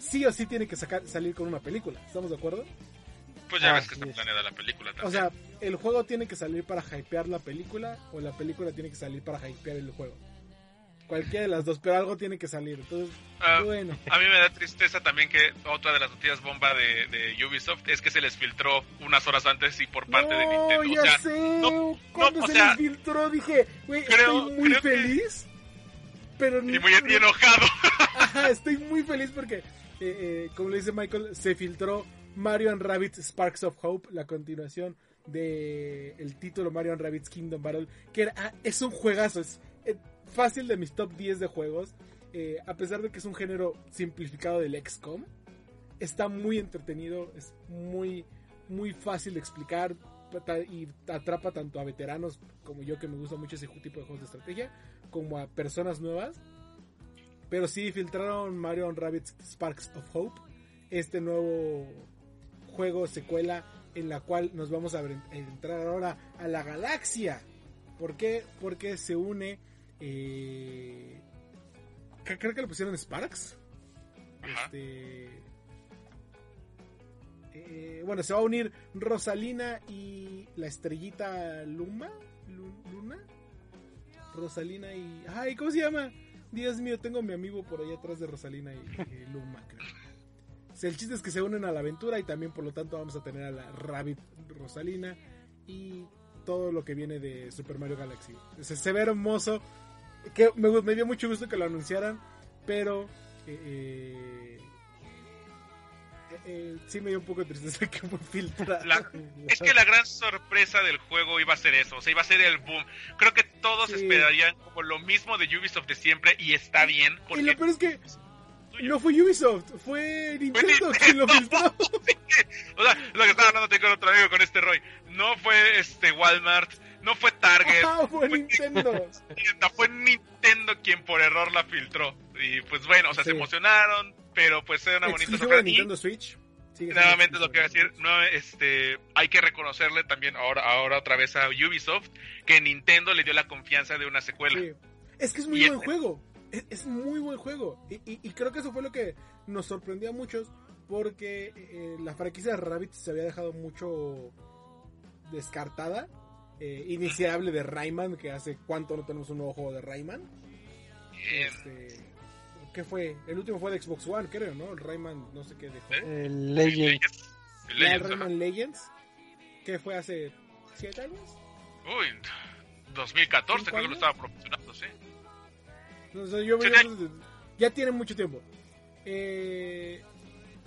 sí o sí tiene que sacar, salir con una película, ¿estamos de acuerdo? Pues ya Ah, ves que sí está es. planeada la película también. O sea, el juego tiene que salir para hypear la película o la película tiene que salir para hypear el juego. Cualquiera de las dos, pero algo tiene que salir. Entonces, Ah, bueno. A mí me da tristeza también que otra de las noticias bomba de, de Ubisoft es que se les filtró unas horas antes y por parte de Nintendo. ya O sea, sé. no, Cuando no, se sea, les filtró dije, güey, estoy muy creo que- feliz. pero y muy y enojado. Ajá, estoy muy feliz porque, eh, eh, como le dice Michael, se filtró Mario and Rabbit Sparks of Hope, la continuación de el título Mario and Rabbit's Kingdom Battle, que era, ah, es un juegazo, es eh, fácil de mis top 10 de juegos, eh, a pesar de que es un género simplificado del XCOM, está muy entretenido, es muy, muy fácil de explicar y atrapa tanto a veteranos como yo que me gusta mucho ese tipo de juegos de estrategia, como a personas nuevas. Pero sí filtraron Mario and Rabbit's Sparks of Hope, este nuevo juego secuela en la cual nos vamos a entrar ahora a la galaxia. ¿Por qué? Porque se une. Eh, creo que le pusieron Sparks. Este. Eh, bueno, se va a unir Rosalina y la estrellita Luma. Luna. Rosalina y. ¡Ay! ¿Cómo se llama? Dios mío, tengo mi amigo por ahí atrás de Rosalina y, y Luma, creo. El chiste es que se unen a la aventura y también por lo tanto vamos a tener a la Rabbit Rosalina y todo lo que viene de Super Mario Galaxy. Se, ve hermoso, que me, dio mucho gusto que lo anunciaran, pero eh, eh, eh, sí me dio un poco de tristeza que fue filtrado. es que la gran sorpresa del juego iba a ser eso, o sea, iba a ser el boom. Creo que todos esperarían como lo mismo de Ubisoft de siempre y está bien. Porque... Y lo peor es que no fue Ubisoft, fue Nintendo quien lo filtró. O sea, lo que estaba hablando con otro amigo con este Roy. No fue este Walmart, no fue Target. Ah, fue, Nintendo. Fue Nintendo quien por error la filtró. Y pues bueno, o sea, se emocionaron, pero pues era una bonita sorpresa. Nintendo Switch? nuevamente lo que voy a decir, no, este, hay que reconocerle también ahora, ahora otra vez a Ubisoft que Nintendo le dio la confianza de una secuela. Es que es muy buen este juego es, muy buen juego. Y, creo que eso fue lo que nos sorprendió a muchos. Porque eh, la franquicia de Rabbit se había dejado mucho descartada. Eh, iniciable de Rayman, que hace cuánto no tenemos un nuevo juego de Rayman. Este, ¿Qué fue? El último fue de Xbox One, creo, ¿no? El Rayman, no sé qué dejó. ¿Eh? El Legends. El, Rayman Legends. ¿Qué fue hace 7 años? Uy, 2014 creo que lo estaba promocionando, sí ya tiene mucho tiempo. Eh,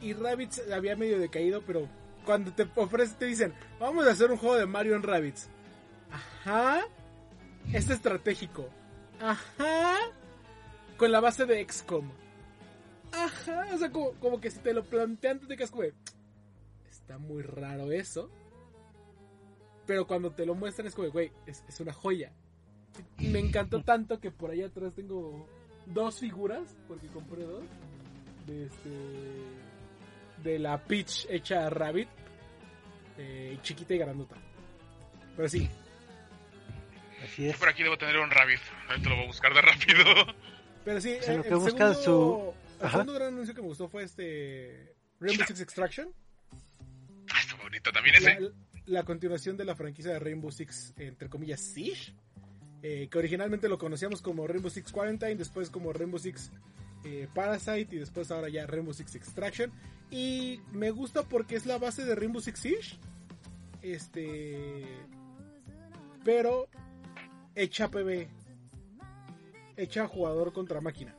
y Rabbits había medio decaído, pero cuando te ofrecen, te dicen, vamos a hacer un juego de Mario en Rabbits. Ajá. Es estratégico. Ajá. Con la base de XCOM. Ajá. O sea, como, que si te lo plantean, te quedas como, está muy raro eso. Pero cuando te lo muestran es como, güey, es una joya. Me encantó tanto que por allá atrás tengo dos figuras, porque compré dos, de este la Peach hecha Rabbit, eh, chiquita y grandota. Pero sí. Así es. por aquí debo tener un Rabbit, te lo voy a buscar de rápido. Pero sí, el, segundo, su... el segundo gran anuncio que me gustó fue este Rainbow Six Extraction. Ah, está bonito también ese. La, la, continuación de la franquicia de Rainbow Six, entre comillas, Siege. Eh, que originalmente lo conocíamos como Rainbow Six Quarantine, después como Rainbow Six eh, Parasite y después ahora ya Rainbow Six Extraction. Y me gusta porque es la base de Rainbow Six Siege. Este. Pero hecha PB. Hecha jugador contra máquina.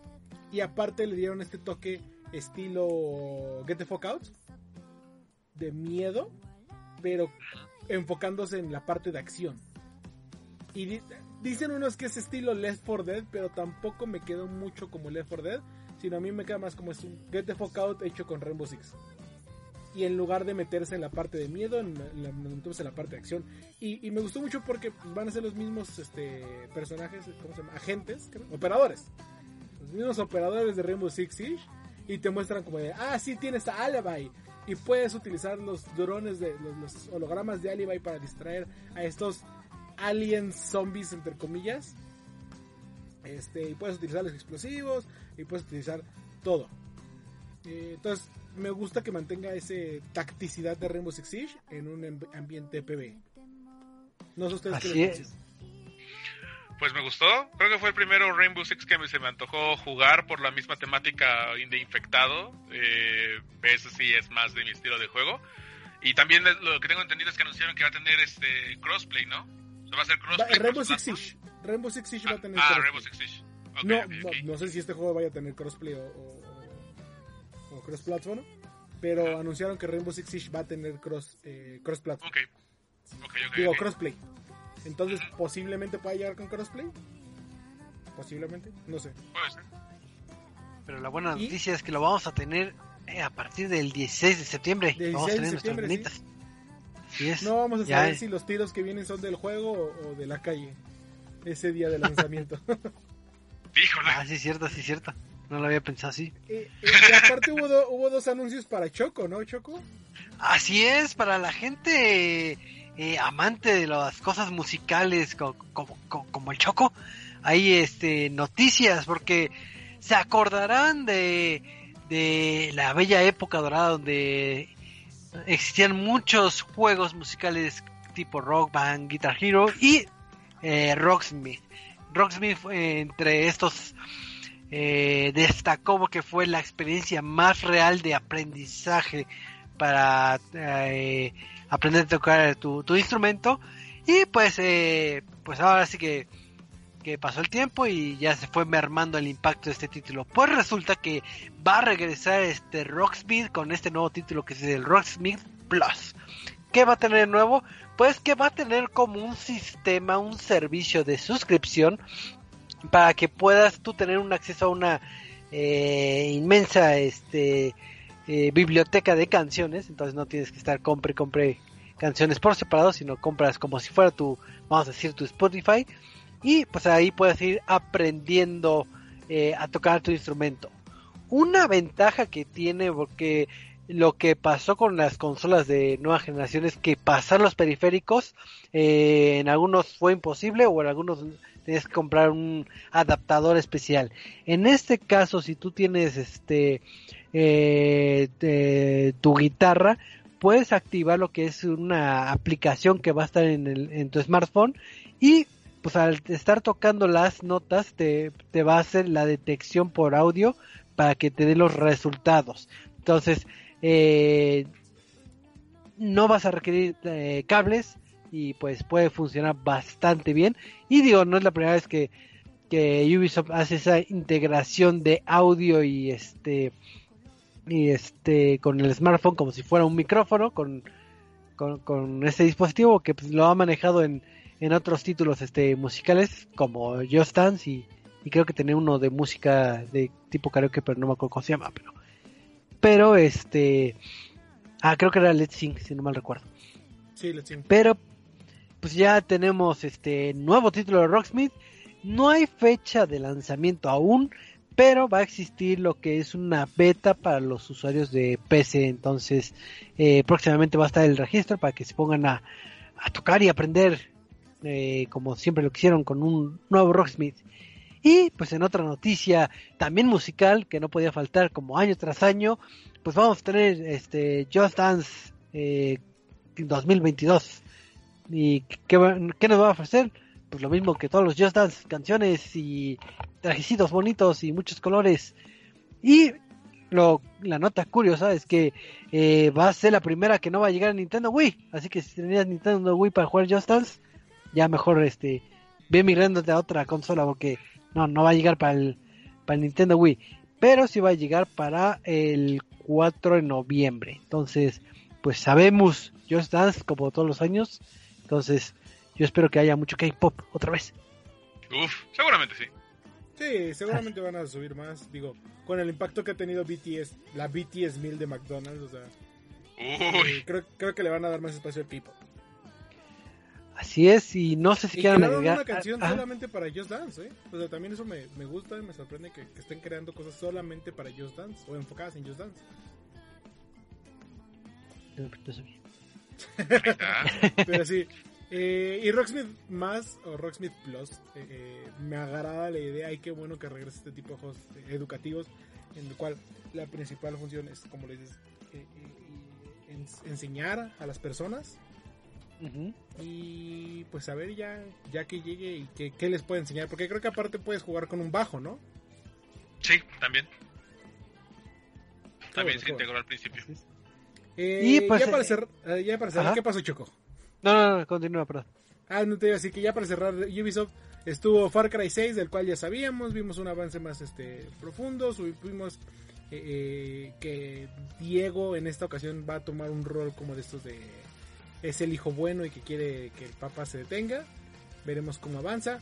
Y aparte le dieron este toque estilo Get the Fuck Out. De miedo. Pero enfocándose en la parte de acción. Y Dicen unos que es estilo Left 4 Dead, pero tampoco me quedó mucho como Left 4 Dead, sino a mí me queda más como un Get the Fuck Out hecho con Rainbow Six. Y en lugar de meterse en la parte de miedo, en la, en la parte de acción. Y, me gustó mucho porque van a ser los mismos este, personajes, ¿cómo se llama? Agentes, operadores. Los mismos operadores de Rainbow Six Siege. Y te muestran como de, ah, sí, tienes a Alibi. Y puedes utilizar los drones, de los hologramas de Alibi para distraer a estos aliens zombies entre comillas. Este, y puedes utilizar los explosivos y puedes utilizar todo. Eh, entonces, me gusta que mantenga ese tacticidad de Rainbow Six Siege en un ambiente PB. No sé ustedes qué les Pues me gustó, creo que fue el primero Rainbow Six que se me antojó jugar por la misma temática de infectado. Eh, ese sí es más de mi estilo de juego. Y también lo que tengo entendido es que anunciaron que va a tener este crossplay, ¿no? va a ser crossplay. Rainbow Six Siege. Rainbow Six Siege va a tener Ah, Rainbow Six Siege. No, no, sé si este juego vaya a tener crossplay o, o, o cross platform, pero anunciaron que Rainbow Six Siege va a tener cross eh, cross platform. Ok. Ok, ok. Digo, crossplay. Entonces, posiblemente pueda llegar con crossplay. Posiblemente, no sé. Puede ser. Pero la buena ¿Y? noticia es que lo vamos a tener eh, a partir del 16 de septiembre. Del vamos a 16 de tener nuestras septiembre, es. No vamos a Ya, saber eh. si los tiros que vienen son del juego o, o de la calle. Ese día de lanzamiento. Híjole. Ah, sí, es cierto, sí, es cierto. No lo había pensado así. Eh, eh, y aparte hubo, do- hubo dos anuncios para Choco, ¿no, Choco? Así es, para la gente eh, amante de las cosas musicales co- como, co- como el Choco, hay este, noticias porque se acordarán de, de la bella época dorada donde existían muchos juegos musicales tipo Rock Band, Guitar Hero y eh, Rocksmith. Rocksmith fue entre estos eh, destacó porque fue la experiencia más real de aprendizaje para eh, aprender a tocar tu, instrumento y pues eh, pues ahora sí que que pasó el tiempo y ya se fue mermando el impacto de este título. Pues resulta que va a regresar este Rocksmith con este nuevo título que es el Rocksmith Plus. ¿Qué va a tener nuevo? Pues que va a tener como un sistema, un servicio de suscripción para que puedas tú tener un acceso a una eh, inmensa este eh, biblioteca de canciones, entonces no tienes que estar compre compre canciones por separado, sino compras como si fuera tu, vamos a decir, tu Spotify y pues ahí puedes ir aprendiendo eh, a tocar tu instrumento. Una ventaja que tiene porque lo que pasó con las consolas de nueva generación es que pasar los periféricos eh, en algunos fue imposible o en algunos tenías que comprar un adaptador especial. En este caso, si tú tienes este eh, tu guitarra, puedes activar lo que es una aplicación que va a estar en, el, en tu smartphone y pues al estar tocando las notas te, te va a hacer la detección por audio para que te dé los resultados. Entonces, eh, no vas a requerir eh, cables y pues puede funcionar bastante bien. Y digo, no es la primera vez que, que Ubisoft hace esa integración de audio y este y este con el smartphone como si fuera un micrófono con, con, este dispositivo que pues, lo ha manejado en, en otros títulos este musicales como Just Dance y, y creo que tenía uno de música de tipo karaoke pero no me acuerdo cómo se llama pero pero este ah creo que era Let's Sing si no mal recuerdo Sí, let's see. pero pues ya tenemos este nuevo título de Rocksmith. No hay fecha de lanzamiento aún, pero va a existir lo que es una beta para los usuarios de PC. Entonces, eh, próximamente va a estar el registro para que se pongan a, a tocar y aprender, eh, como siempre lo quisieron con un nuevo Rocksmith. Y pues en otra noticia, también musical, que no podía faltar como año tras año, pues vamos a tener este Just Dance eh, 2022. ¿Y qué, qué nos va a ofrecer? Pues lo mismo que todos los Just Dance, canciones y trajecitos bonitos y muchos colores. Y lo, la nota curiosa es que eh, va a ser la primera que no va a llegar a Nintendo Wii. Así que si tenías Nintendo Wii para jugar Just Dance, ya mejor este ve migrándote a otra consola porque no, no va a llegar para el, para el Nintendo Wii. Pero sí va a llegar para el 4 de noviembre. Entonces, pues sabemos Just Dance como todos los años. Entonces, yo espero que haya mucho K-pop otra vez. Uf, seguramente sí. Sí, seguramente van a subir más. Digo, con el impacto que ha tenido BTS, la BTS 1000 de McDonald's, o sea, eh, Uy, creo, creo que le van a dar más espacio al K-pop. Así es, y no sé si Y quieran agregar. una canción Ah, solamente para Just Dance, ¿eh? O sea, también eso me, me gusta y me sorprende que, que estén creando cosas solamente para Just Dance o enfocadas en Just Dance. Pero sí. eh, y Rocksmith más o Rocksmith Plus, eh, eh, me agrada la idea y qué bueno que regrese este tipo de juegos eh, educativos en el cual la principal función es, como le dices, eh, eh, en- enseñar a las personas Y pues a ver ya, ya que llegue y que, qué les puede enseñar, porque creo que aparte puedes jugar con un bajo, ¿no? Sí, también. También bueno, se integró al principio. Es. Eh, Y, pues, ya para eh, cerrar, eh, ya para cerrar. ¿qué pasó Choco? No, no, no, continúa, perdón. Ah, no te digo, así que ya para cerrar Ubisoft estuvo Far Cry 6, del cual ya sabíamos, vimos un avance más este profundo, vimos eh, eh, que Diego en esta ocasión va a tomar un rol como de estos de es el hijo bueno y que quiere que el papá se detenga. Veremos cómo avanza.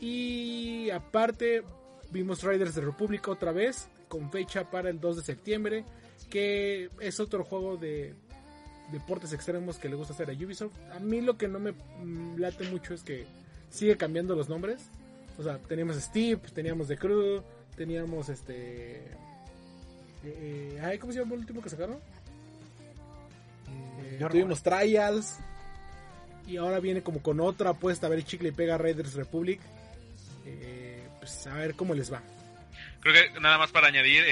Y aparte vimos Riders de República otra vez con fecha para el 2 de septiembre, que es otro juego de deportes extremos que le gusta hacer a Ubisoft. A mí lo que no me late mucho es que sigue cambiando los nombres. O sea, teníamos Steve, teníamos The Crew, teníamos este eh, eh ¿Cómo se llama el último que sacaron? Eh, tuvimos Trials. Y ahora viene como con otra apuesta a ver chicle y pega Raiders Republic. Eh, pues a ver cómo les va. Creo que nada más para añadir,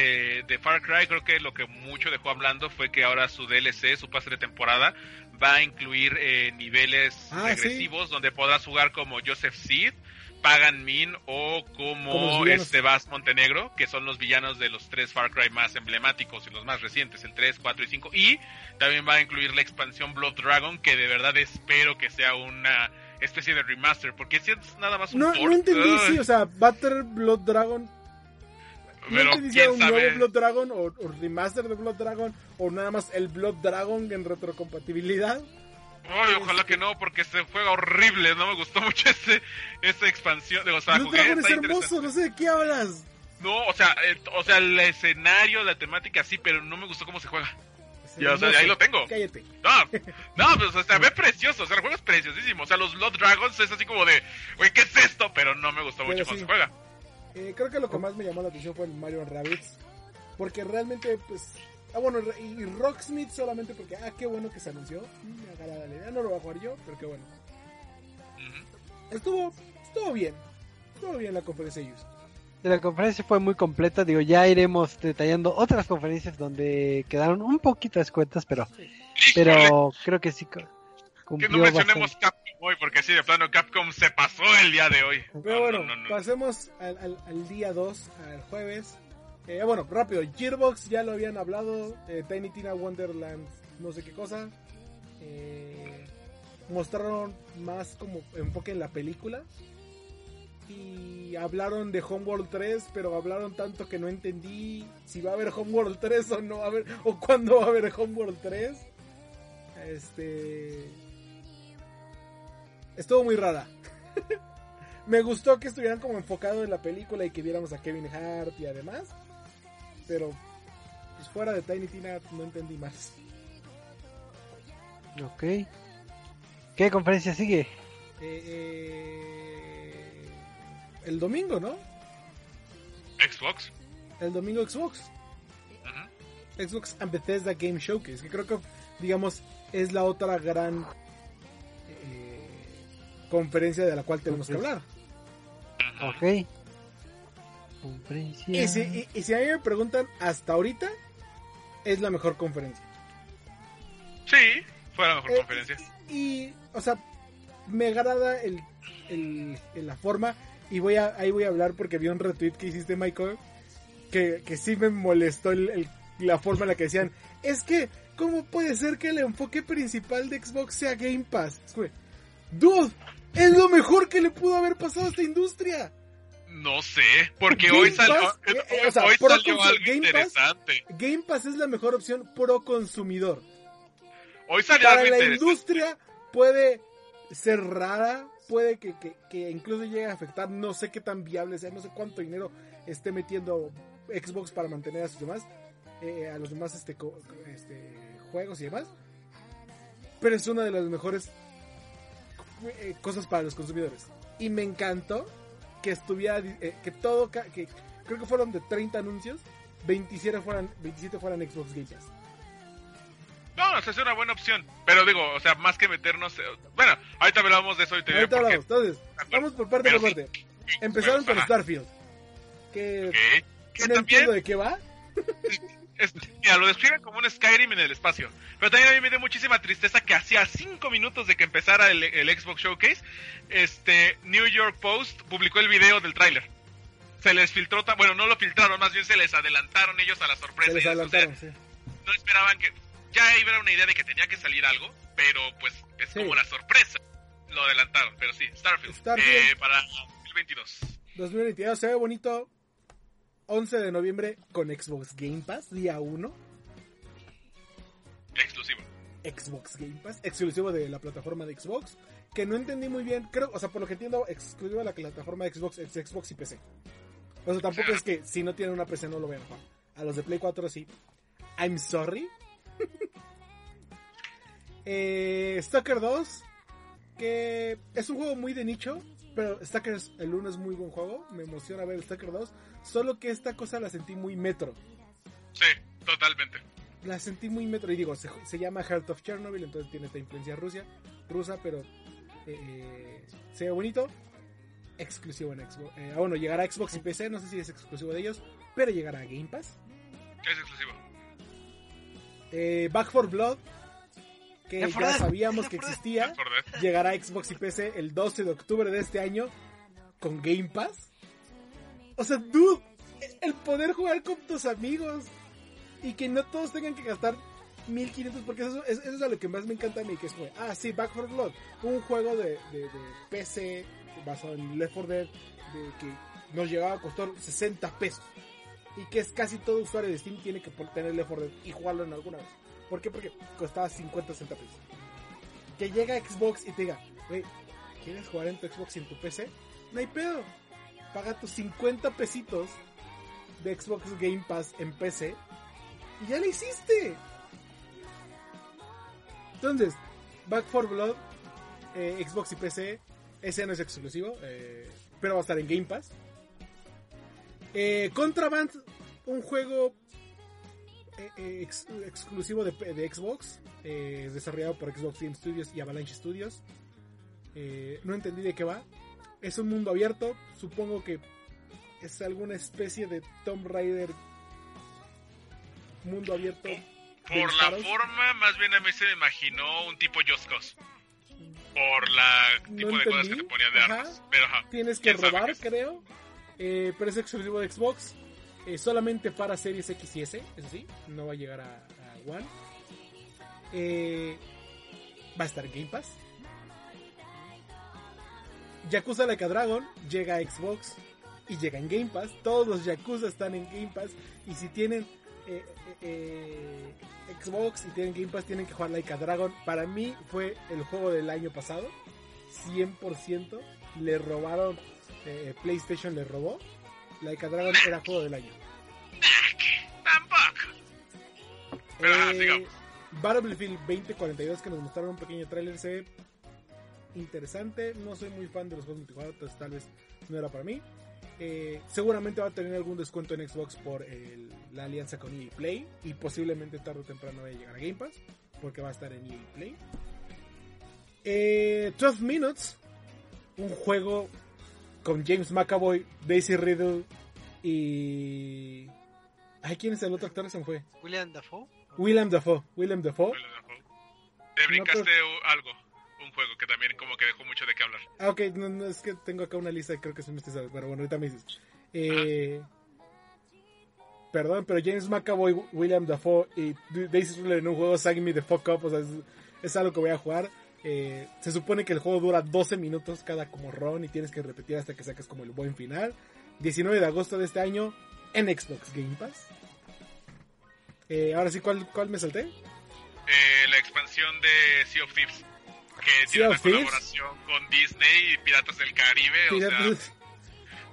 de Far Cry creo que lo que mucho dejó hablando fue que ahora su DLC, su pase de temporada, va a incluir niveles ah, agresivos donde podrás jugar como Joseph Seed, Pagan Min o como este Bass Montenegro, que son los villanos de los tres Far Cry más emblemáticos y los más recientes, el 3, 4 y 5. Y también va a incluir la expansión Blood Dragon, que de verdad espero que sea una especie de remaster, porque si es nada más un No, no entendí, sí, o sea, Battle Blood Dragon. No Pero, entendí si un nuevo Blood Dragon o, o remaster de Blood Dragon o nada más el Blood Dragon en retrocompatibilidad. Ay, ojalá que no, porque se juega horrible. No me gustó mucho ese, esa expansión. De, o sea, jugué, es hermoso, no sé de qué hablas. No, o sea, el, o sea, el escenario, la temática sí, pero no me gustó cómo se juega. Ya, o sea, ahí lo tengo. Cállate. No, no, pues, o sea, ve precioso. O sea, el juego es preciosísimo. O sea, los Blood Dragons es así como de, oye, ¿qué es esto? Pero no me gustó mucho cómo se juega. Eh, creo que lo que más me llamó la atención fue el Mario Rabbids. Porque realmente, pues, Ah, bueno, y Rocksmith solamente porque, ah, qué bueno que se anunció. Me agrada la idea, no lo voy a jugar yo, pero qué bueno. Estuvo, estuvo bien. Estuvo bien la conferencia de La conferencia fue muy completa, digo, ya iremos detallando otras conferencias donde quedaron un poquito descuentas, pero, pero creo que sí. Que no mencionemos Capcom hoy, porque sí, de plano Capcom se pasó el día de hoy. Pero bueno, pasemos al, al día 2, al jueves. Eh, bueno, rápido, Gearbox ya lo habían hablado, eh, Tiny Tina Wonderland, no sé qué cosa. Eh, mostraron más como enfoque en la película. Y hablaron de Homeworld 3, pero hablaron tanto que no entendí si va a haber Homeworld 3 o no a haber, o cuándo va a haber Homeworld 3. Este. Estuvo muy rara. Me gustó que estuvieran como enfocado en la película y que viéramos a Kevin Hart y además pero pues fuera de Tiny Tina no entendí más. Ok. ¿Qué conferencia sigue? Eh, eh, el domingo, ¿no? Xbox. El domingo Xbox. Xbox and Bethesda Game Showcase, que creo que, digamos, es la otra gran eh, conferencia de la cual tenemos que hablar. Ok. Y si, y, si a mí me preguntan, hasta ahorita es la mejor conferencia. Sí, fue la mejor eh, conferencia. Y, o sea, me agrada el, el, la forma. Y voy a, ahí voy a hablar porque vi un retweet que hiciste, Michael. Que, que sí me molestó el, la forma en la que decían: Es que, ¿cómo puede ser que el enfoque principal de Xbox sea Game Pass? Dude, es lo mejor que le pudo haber pasado a esta industria. No sé, porque hoy salió, eh, eh, hoy salió algo Game interesante. Pass, Game Pass es la mejor opción pro consumidor. Hoy salió Para la industria puede ser rara, puede que, que, incluso llegue a afectar, no sé qué tan viable sea, no sé cuánto dinero esté metiendo Xbox para mantener a sus demás, eh, a los demás este, este, juegos y demás. Pero es una de las mejores cosas para los consumidores. Y me encantó que estuviera, eh, que todo, que creo que fueron de 30 anuncios, 27 fueran, 27 fueran Xbox Game Pass. No, esa es una buena opción. Pero digo, o sea, más que meternos. Eh, bueno, ahorita hablamos de eso y te Ahorita hablamos. Entonces, vamos por parte por parte. Empezaron con Starfield. Que. no entiendo de qué va. Mira, lo describen como un Skyrim en el espacio. Pero también a mí me dio muchísima tristeza que hacía cinco minutos de que empezara el, Xbox Showcase, este New York Post publicó el video del tráiler. Se les filtró, bueno, no lo filtraron, más bien se les adelantaron ellos a la sorpresa. No esperaban que... Ya iba una idea de que tenía que salir algo, pero pues es como la sorpresa. lo adelantaron, pero sí, Starfield. Starfield. eh, para 2022. 2022 se ve bonito. 11 de noviembre con Xbox Game Pass, día 1. Exclusivo. Xbox Game Pass, exclusivo de la plataforma de Xbox. Que no entendí muy bien, creo, o sea, por lo que entiendo, exclusivo de la plataforma de Xbox, es Xbox y PC. O sea, tampoco es que si no tienen una PC no lo vean jugar. A los de Play 4 sí. I'm sorry. eh, Stalker 2, que es un juego muy de nicho, pero Stalker el 1 es muy buen juego. Me emociona ver Stalker 2. Solo que esta cosa la sentí muy metro. Sí, totalmente. la sentí muy metro y digo, se, se llama Heart of Chernobyl, entonces tiene esta influencia rusa, rusa pero eh, se ve bonito. Exclusivo en Xbox. Eh, bueno, llegará a Xbox y PC, no sé si es exclusivo de ellos, pero llegará a Game Pass. Es exclusivo. Eh, Back 4 Blood, que Left 4 ya sabíamos que Left 4 Dead. existía, Left 4 Dead. llegará a Xbox y PC el 12 de octubre de este año con Game Pass. O sea, dude, el poder jugar con tus amigos y que no todos tengan que gastar 1500 porque eso, eso es a lo que más me encanta a mí, que es como, ah, sí, Back 4 Blood, un juego de, de- de PC basado en Left 4 Dead de que nos llegaba a costar 60 pesos y que es casi todo usuario de Steam tiene que tener Left 4 Dead y jugarlo en alguna vez. ¿Por qué? Porque costaba 50 60 pesos. Que llega Xbox y te diga, güey, ¿quieres jugar en tu Xbox y en tu PC? No hay pedo. Paga tus 50 pesitos de Xbox Game Pass en PC y ya lo hiciste. Entonces, Back 4 Blood, eh, Xbox y PC, ese no es exclusivo, eh, pero va a estar en Game Pass. Eh, Contraband, un juego ex- exclusivo de, de Xbox, desarrollado por Xbox Game Studios y Avalanche Studios. No entendí de qué va. Es un mundo abierto, supongo que es alguna especie de Tomb Raider mundo abierto. Por la forma, más bien a mí se me imaginó un tipo Cause. Por la No tipo de cosas que te ponían de Ajá. armas. Pero ajá. Tienes que ¿Quién sabe robar, creo. Eh, pero es exclusivo de Xbox. Eh, solamente para series X y S, eso sí. No va a llegar a, a One. Eh, va a estar en Game Pass. Yakuza Like a Dragon llega a Xbox y llega en Game Pass. Todos los Yakuza están en Game Pass. Y si tienen eh, eh, eh, Xbox y tienen Game Pass, tienen que jugar Like a Dragon. Para mí fue el juego del año pasado. 100% le robaron. eh, PlayStation le robó. Like a Dragon era juego del año. Tampoco. Sigamos. Battlefield 2042 que nos mostraron un pequeño tráiler se interesante. No soy muy fan de los juegos multijugador, entonces tal vez no era para mí. Eh, seguramente va a tener algún descuento en Xbox por el- la alianza con EA Play y posiblemente tarde o temprano vaya a llegar a Game Pass porque va a estar en EA Play. Eh, 12 Minutes, un juego con James McAvoy, Daisy Riddle y... Ay, ¿quién es el otro actor? Se me fue. William Dafoe. William Dafoe. William Dafoe. Te brincaste pero- algo. Juego que también como que dejó mucho de qué hablar. Ah, ok, no, no, es que tengo acá una lista y creo que se me está Pero bueno, ahorita me dices. Eh, perdón, pero James McAvoy, William Dafoe y Daisy Ridley en un juego Sang Me the Fuck Up, o sea, es, es algo que voy a jugar. Eh, se supone que el juego dura 12 minutos cada como run y tienes que repetir hasta que saques como el buen final. 19 de agosto de este año en Xbox Game Pass. Eh, ahora sí, ¿cuál, ¿cuál me salté? Eh, la expansión de Sea of Thieves. Que Sea tiene una colaboración con Disney y Piratas del Caribe. O sea,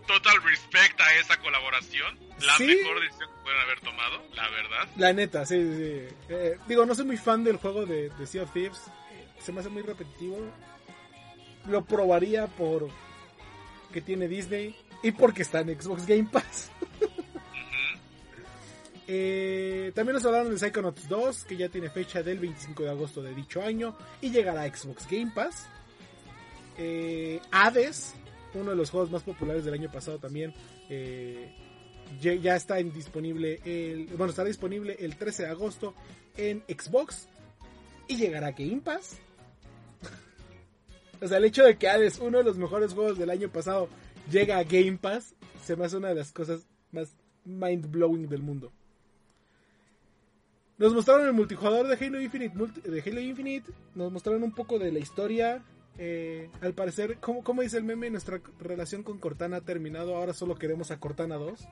total respect a esa colaboración. La Sí. mejor decisión que pudieron haber tomado, la verdad. La neta, sí, sí. sí. Eh, digo, no soy muy fan del juego de, de Sea of Thieves. Eh, Se me hace muy repetitivo. Lo probaría por que tiene Disney y porque está en Xbox Game Pass. Eh, también nos hablaron de Psychonauts 2, que ya tiene fecha del 25 de agosto de dicho año y llegará a Xbox Game Pass. Eh, Hades, uno de los juegos más populares del año pasado también, eh, ya, está disponible el, bueno, estará disponible el 13 de agosto en Xbox y llegará a Game Pass. o sea, el hecho de que Hades, uno de los mejores juegos del año pasado, llega a Game Pass, se me hace una de las cosas más mind blowing del mundo. Nos mostraron el multijugador de Halo Infinite, de Halo Infinite, nos mostraron un poco de la historia Eh, al parecer, ¿cómo, ¿cómo dice el meme? Nuestra relación con Cortana ha terminado, ahora solo queremos a Cortana 2.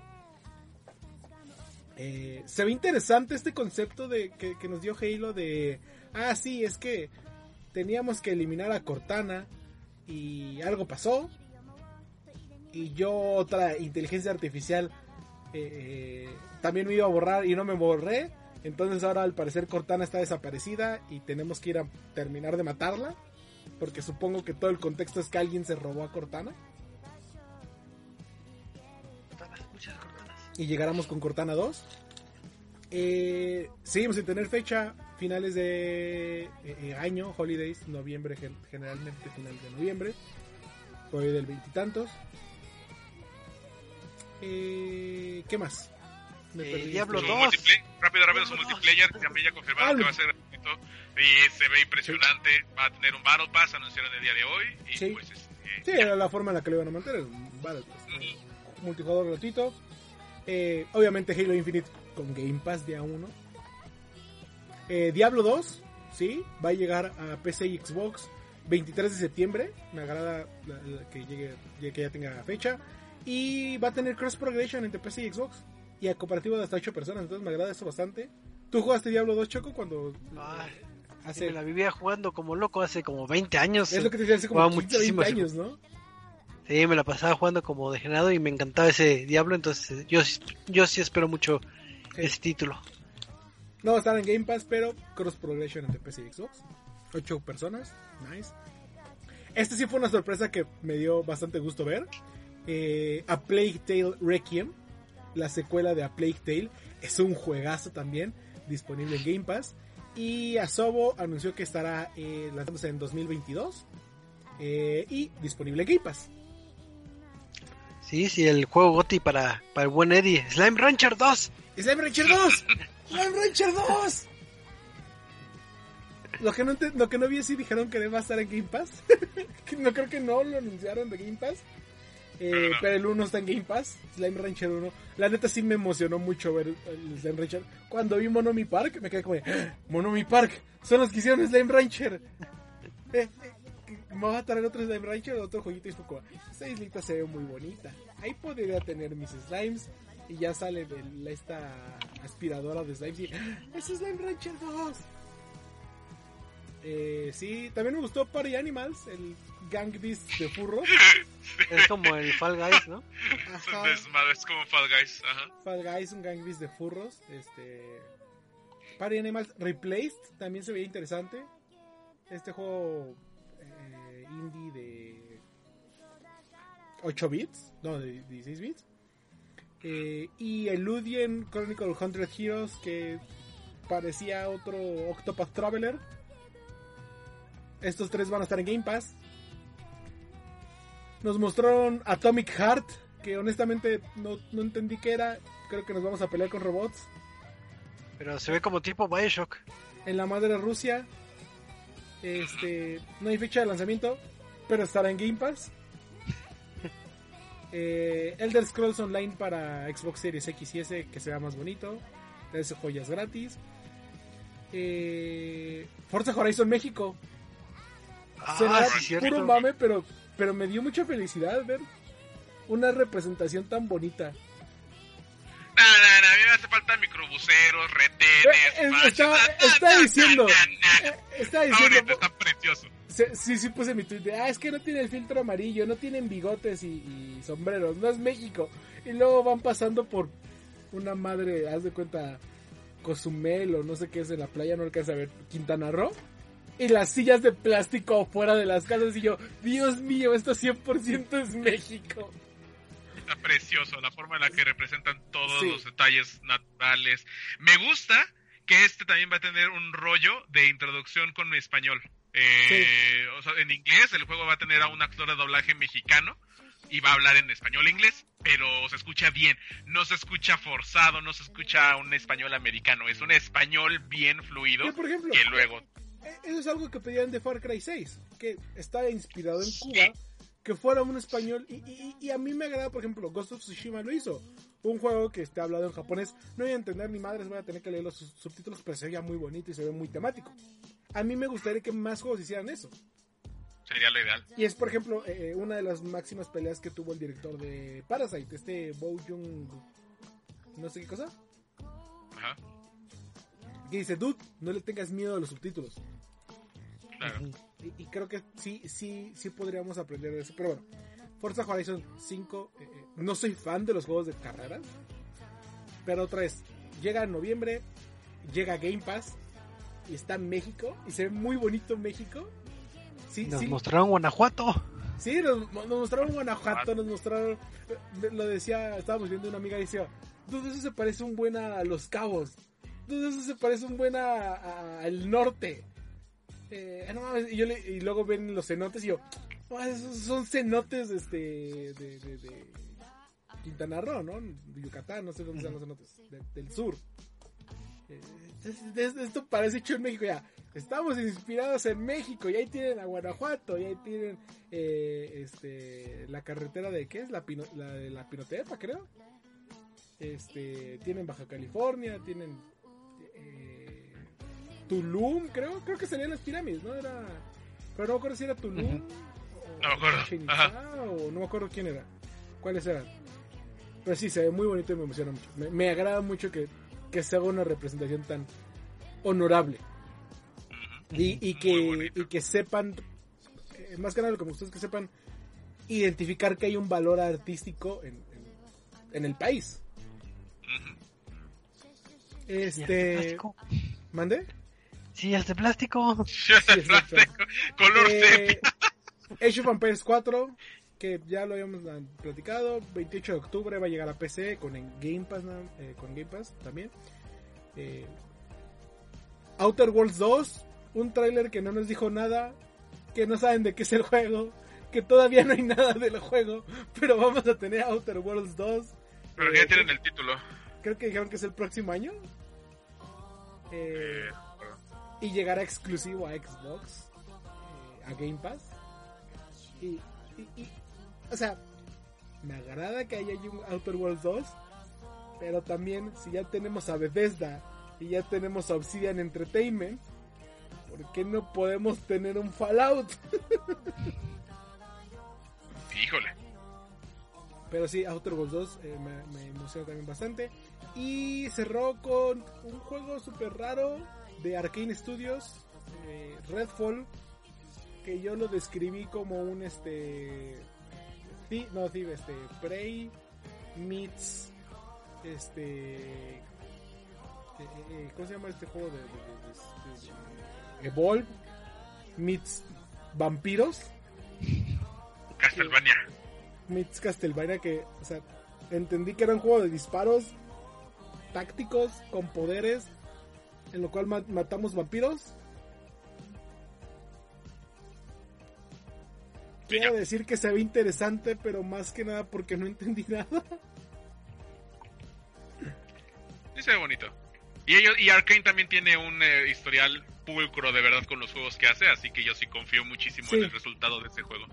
Eh, se ve interesante este concepto de que, que nos dio Halo de... Ah, sí, es que teníamos que eliminar a Cortana y algo pasó. Y yo, otra inteligencia artificial, eh, eh, también me iba a borrar y no me borré. Entonces ahora al parecer Cortana está desaparecida y tenemos que ir a terminar de matarla. Porque supongo que todo el contexto es que alguien se robó a Cortana. Cortanas, muchas cortanas. Y llegáramos con Cortana 2. Eh, seguimos sin tener fecha. Finales de eh, eh, año, holidays, noviembre, gen- generalmente final de noviembre. Por ahí del veintitantos. Eh, ¿Qué más? Me Eh, perdí. Diablo Su 2. multiplayer, rápido, rápido, su multiplayer 2. también ya confirmaron que va a ser gratuito y se ve impresionante. Va a tener un Battle Pass, anunciaron el día de hoy. Y Sí. pues, este, Sí, era la forma en la que lo iban a mantener. Vale, pues, eh, multijugador gratuito. Eh, obviamente Halo Infinite con Game Pass día 1. Eh, Diablo 2, sí, va a llegar a PC y Xbox 23 de septiembre. Me agrada la- la- que llegue, ya- que ya tenga fecha. Y va a tener cross progression entre PC y Xbox. Y a cooperativo de hasta 8 personas. Entonces me agrada eso bastante. ¿Tú jugaste Diablo 2 Choco cuando Ay, hace... me la vivía jugando como loco hace como 20 años. Es lo que te decía hace como Jugaba 15, 20 muchísimo años, ¿no? Sí, me la pasaba jugando como degenerado y me encantaba ese Diablo, entonces yo, sí- yo sí espero mucho Sí. ese título. No estar en Game Pass, pero cross progression entre PC y Xbox. 8 personas, nice. Este sí fue una sorpresa que me dio bastante gusto ver. Eh, a Plague Tale Requiem, la secuela de A Plague Tale, es un juegazo también, disponible en Game Pass. Y Asobo anunció que estará eh, lanzándose en 2022 eh, y disponible en Game Pass. Sí, sí, el juego GOTY para, para el buen Eddie. Slime Rancher 2. ¡Slime Rancher 2! ¡Slime Rancher 2! Lo que no, lo que no vi es si dijeron que va a estar en Game Pass. No creo que no lo anunciaron de Game Pass. Eh, Pero el 1 está en Game Pass. Slime Rancher 1. La neta sí me emocionó mucho ver el Slime Rancher. Cuando vi Monomi Park me quedé como de, "¡Ah! Monomi Park. Son los que hicieron Slime Rancher. Eh, eh, me va a traer otro Slime Rancher, otro jueguito y fue como, esta islita se ve muy bonita. Ahí podría tener mis slimes. Y ya sale de la- esta aspiradora de slimes y ¡Ah! ¡Es Slime Rancher 2! Eh, sí, también me gustó Party Animals, el Gang Beast de furros. Es como el Fall Guys, ¿no? Es Ajá. como Fall Guys. Ajá. Fall Guys, un Gang Beast de furros. Este. Party Animals Replaced también se veía interesante. Este juego eh, indie de 8 bits, no, de 16 bits. Eh, y el Ludien Chronicle 100 Heroes que parecía otro Octopath Traveler. Estos tres van a estar en Game Pass. Nos mostraron Atomic Heart, que honestamente no, no entendí qué era. Creo que nos vamos a pelear con robots. Pero se ve como tipo Bioshock. En la madre Rusia. Este, no hay fecha de lanzamiento, pero estará en Game Pass. Eh, Elder Scrolls Online para Xbox Series X y S, que sea más bonito. Trae joyas gratis. Eh, Forza Horizon México. Será Ah, sí, cierto. puro mame, pero, pero me dio mucha felicidad ver una representación tan bonita. No, no, no, a mí me hace falta microbuseros, retenes, Eh, estaba na, diciendo, Está diciendo, bonito, está precioso. Sí, sí puse mi tweet de, ah, es que no tiene el filtro amarillo, no tienen bigotes y, y sombreros, no es México. Y luego van pasando por una madre, haz de cuenta, Cozumel o no sé qué es en la playa, no alcanza a ver, Quintana Roo. Y las sillas de plástico fuera de las casas y yo, Dios mío, esto 100% es México. Está precioso la forma en la que representan todos Sí. los detalles naturales. Me gusta que este también va a tener un rollo de introducción con español. Eh, o sea, en inglés el juego va a tener a un actor de doblaje mexicano y va a hablar en español e inglés, pero se escucha bien, no se escucha forzado, no se escucha un español americano, es un español bien fluido por ejemplo, que luego Eso es algo que pedían de Far Cry 6, que está inspirado en Cuba, que fuera un español. Y, y- y a mí me agrada, por ejemplo, Ghost of Tsushima lo hizo. Un juego que esté hablado en japonés. No voy a entender ni madres, voy a tener que leer los sub- subtítulos, pero se veía muy bonito y se ve muy temático. A mí me gustaría que más juegos hicieran eso. Sería lo ideal. Y es, por ejemplo, eh, una de las máximas peleas que tuvo el director de Parasite, este Bo Jung... No sé qué cosa. Ajá, Que dice, dude, no le tengas miedo a los subtítulos. Claro. Y, y creo que sí, sí, sí podríamos aprender de eso. Pero bueno, Forza Horizon 5, eh, eh, no soy fan de los juegos de carreras. Pero otra vez, llega en noviembre, llega a Game Pass y está en México y se ve muy bonito México. Sí, Nos sí, mostraron Guanajuato. sí, nos, nos mostraron Guanajuato, nos mostraron, eh, lo decía, estábamos viendo una amiga y decía, "Dude, eso se parece un buen a Los Cabos, Dude, eso se parece un buen a- a- al norte. Eh, no y, yo le- y luego ven los cenotes y yo, "Oh, esos son cenotes este, de, de, de Quintana Roo, ¿no? De Yucatán, no sé dónde están los cenotes, de- del sur. Eh, es- es- esto parece hecho en México ya. Estamos inspirados en México y ahí tienen a Guanajuato y ahí tienen eh, este la carretera de qué es la, Pino- la de la Pinotepa creo. Este tienen Baja California, tienen Tulum creo, creo que salían las pirámides, ¿no? Era pero no me acuerdo si era Tulum o No me acuerdo, ajá. o no me acuerdo quién era. ¿Cuáles eran? Pero sí, se ve muy bonito y me emociona mucho. Me, me agrada mucho que, que se haga una representación tan honorable. Y, que, y que sepan, eh, más que nada lo que me gusta es que sepan identificar que hay un valor artístico en, en, en el país. Ujú. Sillas de plástico. ¿Mande? Sillas de plástico. exacto. Color Eh, sepia. Age of Empires 4, que ya lo habíamos platicado, 28 de octubre va a llegar a PC con Game Pass. Eh, con Game Pass también. Eh, Outer Worlds 2, un tráiler que no nos dijo nada, que no saben de qué es el juego, que todavía no hay nada del juego, pero vamos a tener Outer Worlds 2. Pero Eh, ya tienen el título. Creo que dijeron que es el próximo año. Eh, y llegará exclusivo a Xbox, eh, a Game Pass. Y, y- y, o sea, me agrada que haya un Outer Worlds 2, pero también si ya tenemos a Bethesda y ya tenemos a Obsidian Entertainment, ¿por qué no podemos tener un Fallout? Híjole. Pero sí, Outer Worlds 2 eh, me, me emociona también bastante. Y cerró con un juego súper raro de Arkane Studios, eh, Redfall, que yo lo describí como un este... Thi- no, Thief, este... Prey meets... Este... eh, eh, ¿Cómo se llama este juego de... de- de- de- de- Evolve meets vampiros. Castlevania. Meets Castlevania que, o sea, entendí que era un juego de disparos tácticos con poderes en lo cual ma- matamos vampiros. Quiero decir que se ve interesante, pero más que nada porque no entendí nada. Sí se ve bonito. Y ellos y Arkane también tiene un eh, historial pulcro de verdad con los juegos que hace, así que yo sí confío muchísimo Sí. en el resultado de ese juego.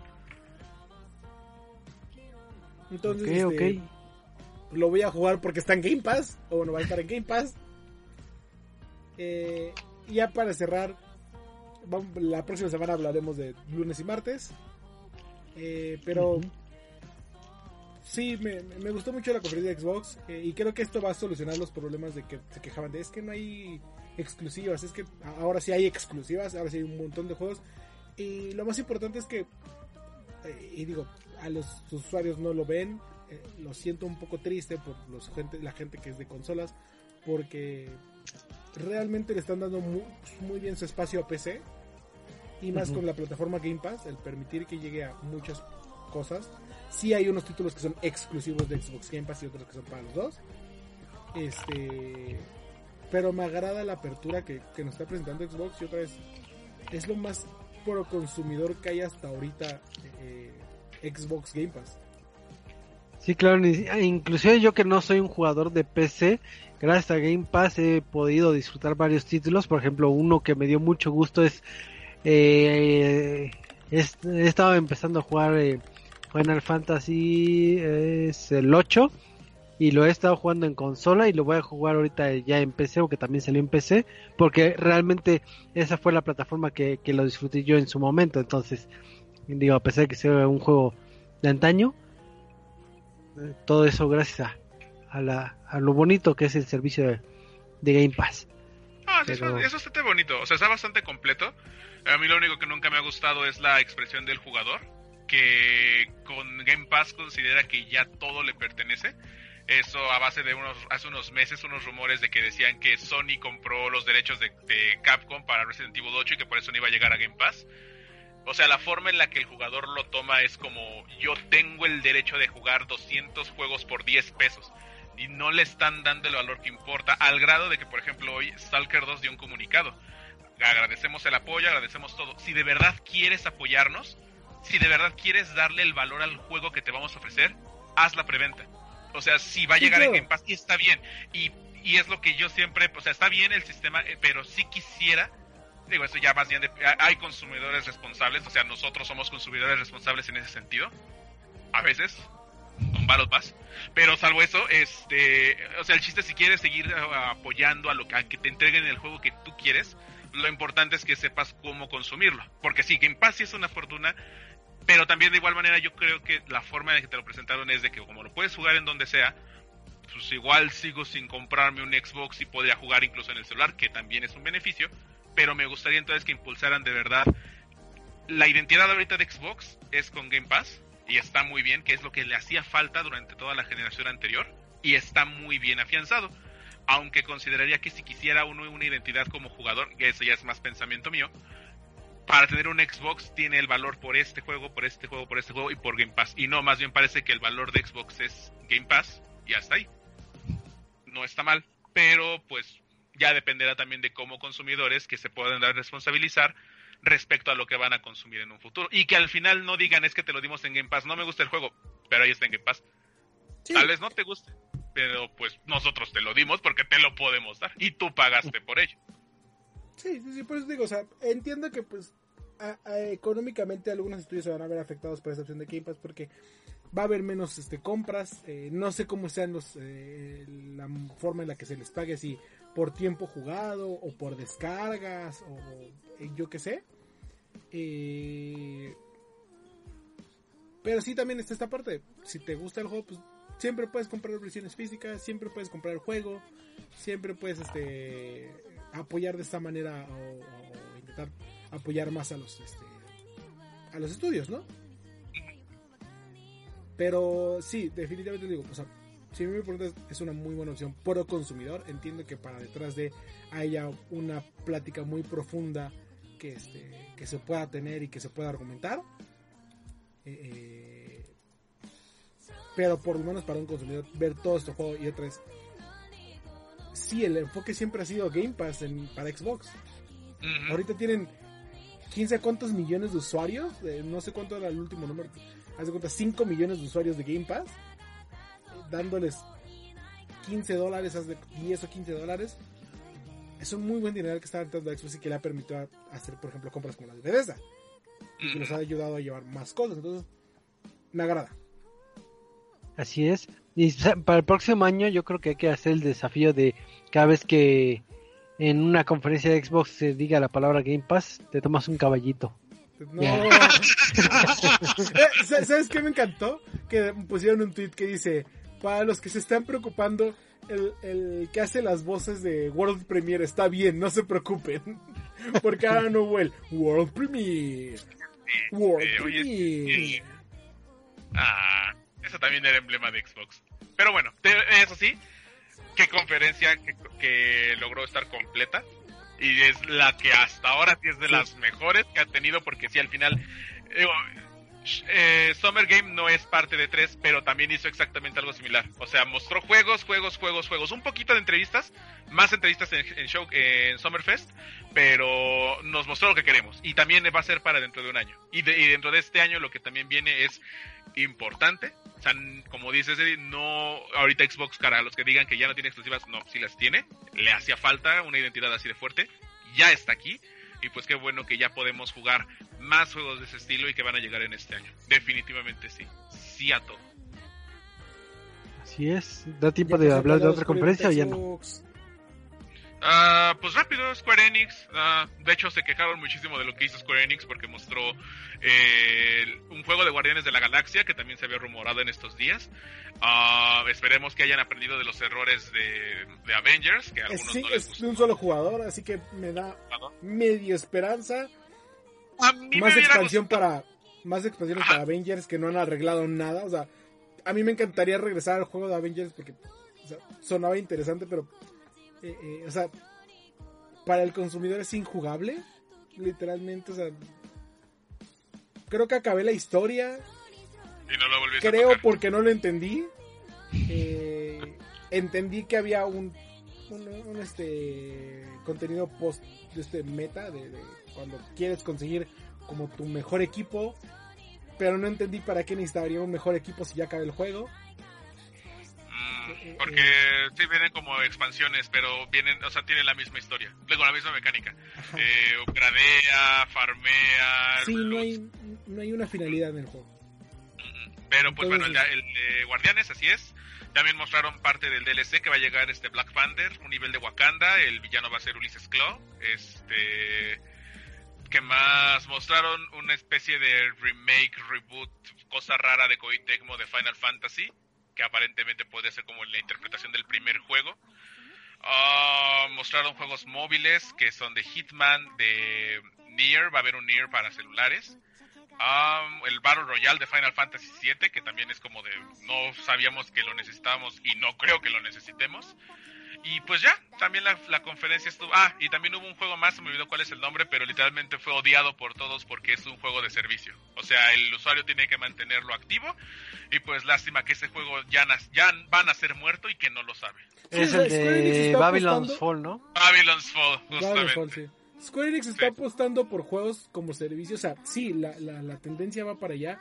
Entonces, este, lo voy a jugar porque está en Game Pass. O bueno, va a estar en Game Pass. Eh, ya para cerrar, la próxima semana hablaremos de lunes y martes. Eh, pero sí, me, me gustó mucho la conferencia de Xbox. eh, y creo que esto va a solucionar los problemas de que se quejaban de es que no hay exclusivas. Es que ahora sí hay exclusivas. Ahora sí hay un montón de juegos. Y lo más importante es que, eh, y digo, a los usuarios no lo ven. lo siento un poco triste por los gente, la gente que es de consolas. Porque realmente le están dando muy, muy bien su espacio a PC. Y más con la plataforma Game Pass, el permitir que llegue a muchas cosas. Sí hay unos títulos que son exclusivos de Xbox Game Pass y otros que son para los dos. Este, pero me agrada la apertura que, que nos está presentando Xbox y otra vez es lo más pro consumidor que hay hasta ahorita eh, Xbox Game Pass. Sí, claro, inclusive yo que no soy un jugador de PC, gracias a Game Pass he podido disfrutar varios títulos, por ejemplo uno que me dio mucho gusto es, eh, he estado empezando a jugar eh, Final Fantasy es el 8 y lo he estado jugando en consola y lo voy a jugar ahorita ya en PC porque también salió en PC porque realmente esa fue la plataforma que, que lo disfruté yo en su momento. Entonces Digo, a pesar de que sea un juego de antaño, todo eso gracias a, a, la, a lo bonito que es el servicio de, de Game Pass. Ah, sí, Pero- está bastante bonito, o sea, está bastante completo. A mí lo único que nunca me ha gustado es la expresión del jugador, que con Game Pass considera que ya todo le pertenece. Eso a base de unos, hace unos meses, unos rumores de que decían que Sony compró los derechos de, de Capcom para Resident Evil 8 y que por eso no iba a llegar a Game Pass. O sea, la forma en la que el jugador lo toma es como yo tengo el derecho de jugar 200 juegos por 10 pesos y no le están dando el valor que importa al grado de que, por ejemplo, hoy Stalker 2 dio un comunicado. Agradecemos el apoyo, agradecemos todo. Si de verdad quieres apoyarnos, si de verdad quieres darle el valor al juego que te vamos a ofrecer, haz la preventa. O sea, si va a llegar en. Game Pass y está bien. Y, y es lo que yo siempre, o sea, está bien el sistema, eh, pero sí quisiera, digo, eso ya más bien, de- hay consumidores responsables, o sea, nosotros somos consumidores responsables en ese sentido. A veces, con Battle Pass. Pero salvo eso, este, o sea, el chiste si quieres seguir eh, apoyando a lo a que te entreguen el juego que tú quieres, lo importante es que sepas cómo consumirlo. Porque sí, Game Pass sí es una fortuna, pero también de igual manera yo creo que la forma en que te lo presentaron es de que como lo puedes jugar en donde sea, pues igual sigo sin comprarme un Xbox y podría jugar incluso en el celular, que también es un beneficio, pero me gustaría entonces que impulsaran de verdad la identidad ahorita de Xbox es con Game Pass y está muy bien, que es lo que le hacía falta durante toda la generación anterior y está muy bien afianzado. Aunque consideraría que si quisiera uno una identidad como jugador, que eso ya es más pensamiento mío, para tener un Xbox tiene el valor por este juego, por este juego, por este juego y por Game Pass. Y no, más bien parece que el valor de Xbox es Game Pass y hasta ahí. No está mal, pero pues ya dependerá también de cómo consumidores que se puedan dar responsabilizar respecto a lo que van a consumir en un futuro. Y que al final no digan es que te lo dimos en Game Pass, no me gusta el juego, pero ahí está en Game Pass. Sí. Tal vez no te guste, pero pues nosotros te lo dimos porque te lo podemos dar y tú pagaste por ello. Sí, sí, sí, por eso digo, o sea, entiendo que pues económicamente algunos estudios se van a ver afectados por esa opción de Game Pass porque va a haber menos este compras, eh, no sé cómo sean los eh, la forma en la que se les pague si por tiempo jugado o por descargas o eh, yo qué sé. Eh, pero sí también está esta parte, si te gusta el juego, pues siempre puedes comprar versiones físicas, siempre puedes comprar el juego, siempre puedes este apoyar de esta manera o, intentar apoyar más a los este, a los estudios, ¿no? Pero sí, definitivamente digo, sea, si me preguntas, es una muy buena opción pro consumidor. Entiendo que para detrás de haya una plática muy profunda que este que se pueda tener y que se pueda argumentar. Eh, eh, pero por lo menos para un consumidor ver todo este juego y otra vez sí el enfoque siempre ha sido Game Pass en, para Xbox Ujú. ahorita tienen 15 cuántos millones de usuarios Eh, no sé cuánto era el último número haz de cuenta 5 millones de usuarios de Game Pass dándoles 15 dólares haz de 10 o 15 dólares es un muy buen dinero que está entrando a Xbox y que le ha permitido hacer por ejemplo compras como las de Bethesda y que nos ha ayudado a llevar más cosas entonces me agrada Así es. Y para el próximo año yo creo que hay que hacer el desafío de cada vez que en una conferencia de Xbox se diga la palabra Game Pass, te tomas un caballito. No. Eh, sa- ¿Sabes qué me encantó? Que pusieron un tweet que dice, para los que se están preocupando, el, el que hace las voces de World Premiere está bien, no se preocupen. Porque ahora no hubo el World Premiere. World Eh, Premiere. eh, Ah, eso también era emblema de Xbox. Pero bueno, te- eso sí, qué conferencia que, que logró estar completa. Y es la que hasta ahora sí es de las mejores que ha tenido, porque sí, al final. digo, eh, Summer Game no es parte de 3, pero también hizo exactamente algo similar. O sea, mostró juegos, juegos, juegos, juegos. Un poquito de entrevistas, más entrevistas en, show, en Summerfest, pero nos mostró lo que queremos. Y también va a ser para dentro de un año. Y, y dentro de este año lo que también viene es importante. O sea, como dices, no ahorita Xbox, cara, los que digan que ya no tiene exclusivas, no, sí las tiene. Le hacía falta una identidad así de fuerte. Ya está aquí. Y pues qué bueno que ya podemos jugar más juegos de ese estilo y que van a llegar en este año. Definitivamente sí. Sí a todo. Así es. ¿Da tiempo Ya de hablar de otra conferencia o ya no? Ah, pues rápido, Square Enix. Ah, de hecho, se quejaron muchísimo de lo que hizo Square Enix porque mostró eh, un juego de Guardianes de la Galaxia que también se había rumorado en estos días. Ah, esperemos que hayan aprendido de los errores de, de Avengers, que a algunos sí, no les es de un solo jugador, así que me da medio esperanza. A mí me Más hubiera expansión para más expansiones Ajá. para Avengers que no han arreglado nada. O sea, a mí me encantaría regresar al juego de Avengers porque o sea, sonaba interesante, pero eh, eh, o sea, para el consumidor es injugable, literalmente. O sea, creo que acabé la historia. Y no lo volviste a Creo porque no lo entendí. Eh, entendí que había un, un, un, este contenido post de este meta de, de cuando quieres conseguir como tu mejor equipo, pero no entendí para qué necesitaría un mejor equipo si ya acaba el juego. Mm, porque sí vienen como expansiones, pero vienen, o sea, tienen la misma historia. Luego la misma mecánica. Eh, upgradea, farmea. Sí, no hay, no hay una finalidad en el juego. Pero pues bueno, el, el de Guardianes, así es. También mostraron parte del DLC que va a llegar este Black Panther, un nivel de Wakanda, el villano va a ser Ulysses Claw. Este que más mostraron una especie de remake, reboot, cosa rara de Koei Tecmo de Final Fantasy, que aparentemente puede ser como la interpretación del primer juego. Ah, mostraron juegos móviles que son de Hitman, de Nier, va a haber un Nier para celulares. Ah, el Battle Royale de Final Fantasy VII, que también es como de no sabíamos que lo necesitábamos y no creo que lo necesitemos. Y pues ya, también la, la conferencia estuvo... Ah, y también hubo un juego más, se me olvidó cuál es el nombre, pero literalmente fue odiado por todos porque es un juego de servicio. O sea, el usuario tiene que mantenerlo activo y pues lástima que ese juego ya, nas- ya van a ser muerto y que no lo sabe. Sí, es el Square Enix de está Babylon's apostando- Fall, ¿no? Babylon's Fall, justamente. Ball, sí. Square Enix está Sí. apostando por juegos como servicio. O sea, sí, la, la, la tendencia va para allá.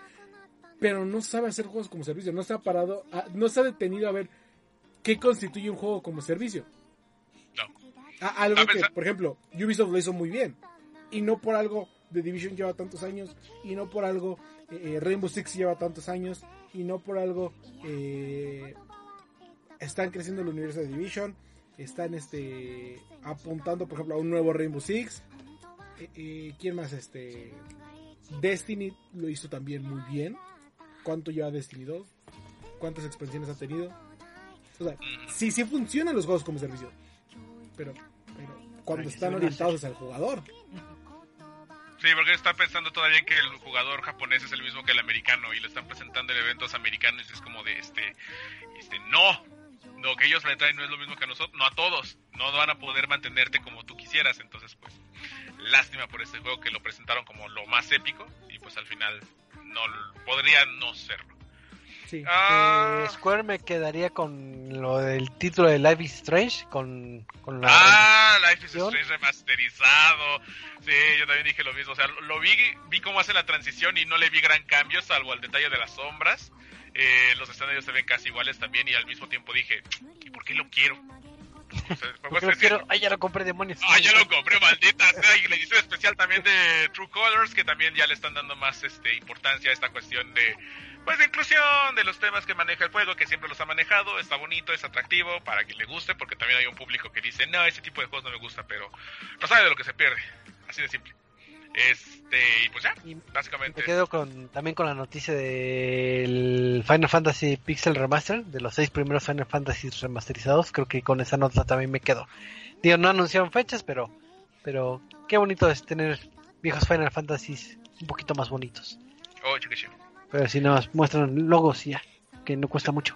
Pero no sabe hacer juegos como servicio. No se ha parado, a- no se ha detenido a ver qué constituye un juego como servicio. No. A- algo que, por ejemplo, Ubisoft lo hizo muy bien. Y no por algo The Division lleva tantos años. Y no por algo eh, eh, Rainbow Six lleva tantos años. Y no por algo eh, están creciendo el universo de Division. Están este apuntando, por ejemplo, a un nuevo Rainbow Six. Eh, eh, ¿Quién más? Este Destiny lo hizo también muy bien. ¿Cuánto lleva Destiny 2? ¿Cuántas expansiones ha tenido? O sea, sí, sí funcionan los juegos como servicio. Pero, pero cuando están orientados al jugador. Sí, porque está pensando todavía en que el jugador japonés es el mismo que el americano y lo están presentando en eventos americanos y es como de este, este, no, lo que ellos le traen no es lo mismo que a nosotros, no a todos, no van a poder mantenerte como tú quisieras, entonces pues, lástima por este juego que lo presentaron como lo más épico y pues al final no podría no serlo. Sí. Ah, Eh, Square me quedaría con lo del título de Life is Strange, con, con la... Ah, Life is. Strange remasterizado. Sí, yo también dije lo mismo. O sea, lo vi, vi cómo hace la transición y no le vi gran cambio, salvo el detalle de las sombras. Eh, los escenarios se ven casi iguales también y al mismo tiempo dije, ¿y por qué lo quiero? O sea, Porque lo es que- quiero... Ay, ya lo compré, demonios. Ah, ya lo compré, maldita sea. Y la edición especial también de True Colors, que también ya le están dando más este, importancia a esta cuestión de, pues, de inclusión, de los temas que maneja el juego, que siempre los ha manejado. Está bonito, es atractivo para quien le guste, porque también hay un público que dice, no, ese tipo de juegos no me gusta, pero no sabe de lo que se pierde. Así de simple. Este, y pues ya, Y básicamente. me quedo con, también con la noticia del Final Fantasy Pixel Remaster, de los seis primeros Final Fantasy remasterizados. Creo que con esa nota también me quedo. Digo, no anunciaron fechas, pero, pero qué bonito es tener viejos Final Fantasies un poquito más bonitos. Oh, chique. Pero si más muestran logos ya, que no cuesta mucho.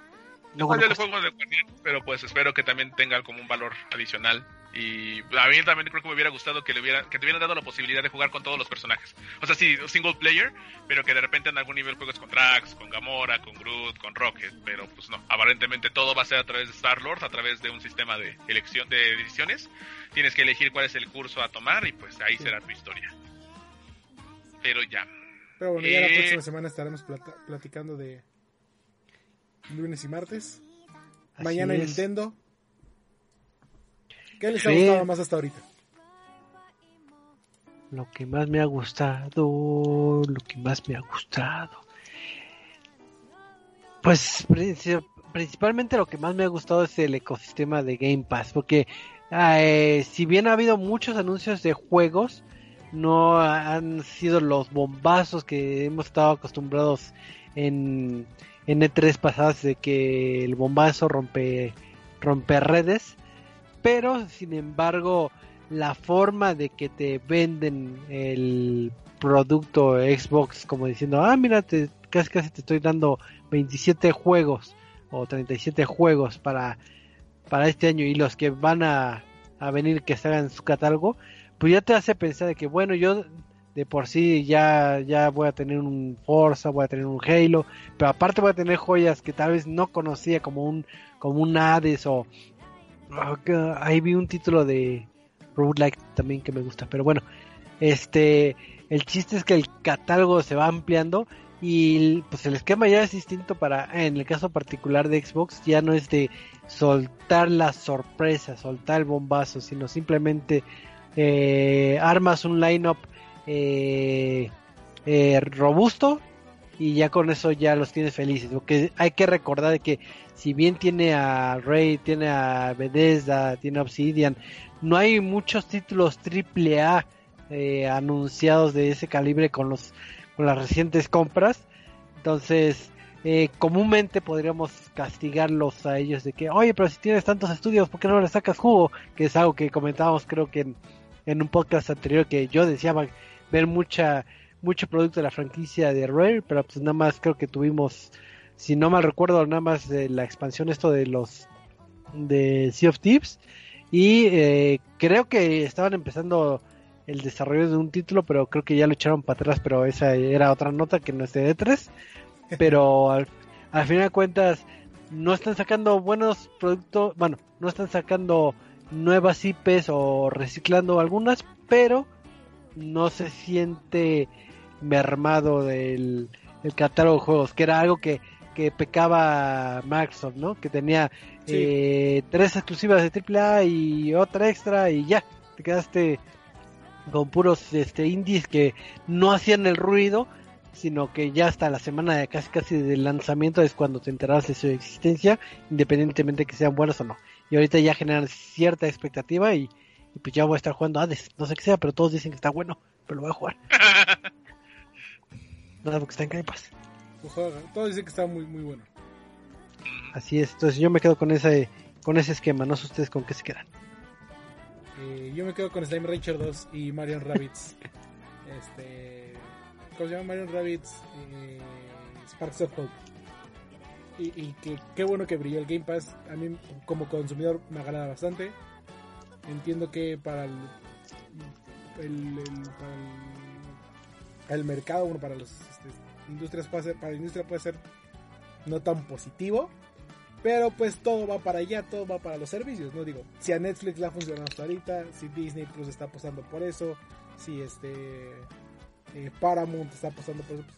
Luego Igual no cuesta. de Guardián, pero pues espero que también tenga como un valor adicional. Y a mí también creo que me hubiera gustado que le hubieran, que te hubieran dado la posibilidad de jugar con todos los personajes. O sea, sí, single player, pero que de repente en algún nivel juegues con Drax, con Gamora, con Groot, con Rocket. Pero pues no, aparentemente todo va a ser a través de Star Lord, a través de un sistema de elección de decisiones. Tienes que elegir cuál es el curso a tomar y pues ahí será tu historia. Pero ya. Pero bueno, ya la Eh. próxima semana estaremos plata- platicando de lunes y martes. Así Mañana es. Nintendo. ¿Qué les ha Sí. gustado más hasta ahorita? Lo que más me ha gustado, lo que más me ha gustado. Pues princi- principalmente lo que más me ha gustado es el ecosistema de Game Pass, porque eh, si bien ha habido muchos anuncios de juegos, no han sido los bombazos que hemos estado acostumbrados en, en E3 pasadas de que el bombazo rompe, rompe redes, pero sin embargo la forma de que te venden el producto Xbox como diciendo, ah, mira, te, casi casi te estoy dando 27 juegos o 37 juegos para, para este año y los que van a, a venir que se hagan su catálogo, pues ya te hace pensar de que bueno, yo de por sí ya, ya voy a tener un Forza, voy a tener un Halo, pero aparte voy a tener joyas que tal vez no conocía como un, como un Hades o ahí vi un título de Roguelike también que me gusta, pero bueno, este, el chiste es que el catálogo se va ampliando y pues el esquema ya es distinto para, en el caso particular de Xbox, ya no es de soltar la sorpresa, soltar el bombazo, sino simplemente eh, armas un lineup eh, eh, robusto y ya con eso ya los tienes felices. Porque hay que recordar que si bien tiene a Ray, tiene a Bethesda, tiene a Obsidian, no hay muchos títulos triple A eh, anunciados de ese calibre con los con las recientes compras. Entonces, eh, comúnmente podríamos castigarlos a ellos de que, oye, pero si tienes tantos estudios, ¿por qué no le sacas jugo? Que es algo que comentábamos creo que en, en un podcast anterior que yo deseaba ver mucha mucho producto de la franquicia de Rare, pero pues nada más creo que tuvimos, si no mal recuerdo, nada más de la expansión esto de los de Sea of Thieves. Y eh, creo que estaban empezando el desarrollo de un título, pero creo que ya lo echaron para atrás, pero esa era otra nota que no es de E3, pero al, al final de cuentas no están sacando buenos productos, bueno, no están sacando nuevas IPs o reciclando algunas, pero no se siente mermado del el catálogo de juegos, que era algo que, que pecaba Microsoft, ¿no? Que tenía eh, tres exclusivas de AAA y otra extra y ya, te quedaste con puros este indies que no hacían el ruido, sino que ya hasta la semana de casi casi del lanzamiento es cuando te enteras de su existencia, independientemente de que sean buenos o no. Y ahorita ya generan cierta expectativa y, y pues ya voy a estar jugando Hades. No sé qué sea, pero todos dicen que está bueno, pero lo voy a jugar. Nada, porque está en Game Pass. Pues juega. Todos dicen que está muy, muy bueno. Así es, entonces yo me quedo con ese, con ese esquema, no sé ustedes con qué se quedan. Eh, yo me quedo con Slime Rancher 2 y Marion Rabbits. este. ¿Cómo se llama Marion Rabbits? Eh, Sparks of Hope. Y, que qué bueno que brilló el Game Pass. A mí, como consumidor, me agrada bastante. Entiendo que para el. el, el- mercado, bueno, para las este, industrias puede ser, para la industria puede ser no tan positivo. Pero pues todo va para allá, todo va para los servicios, ¿no? Digo, si a Netflix le ha funcionado hasta ahorita, si Disney Plus está apostando por eso, si este eh, Paramount está apostando por eso, pues,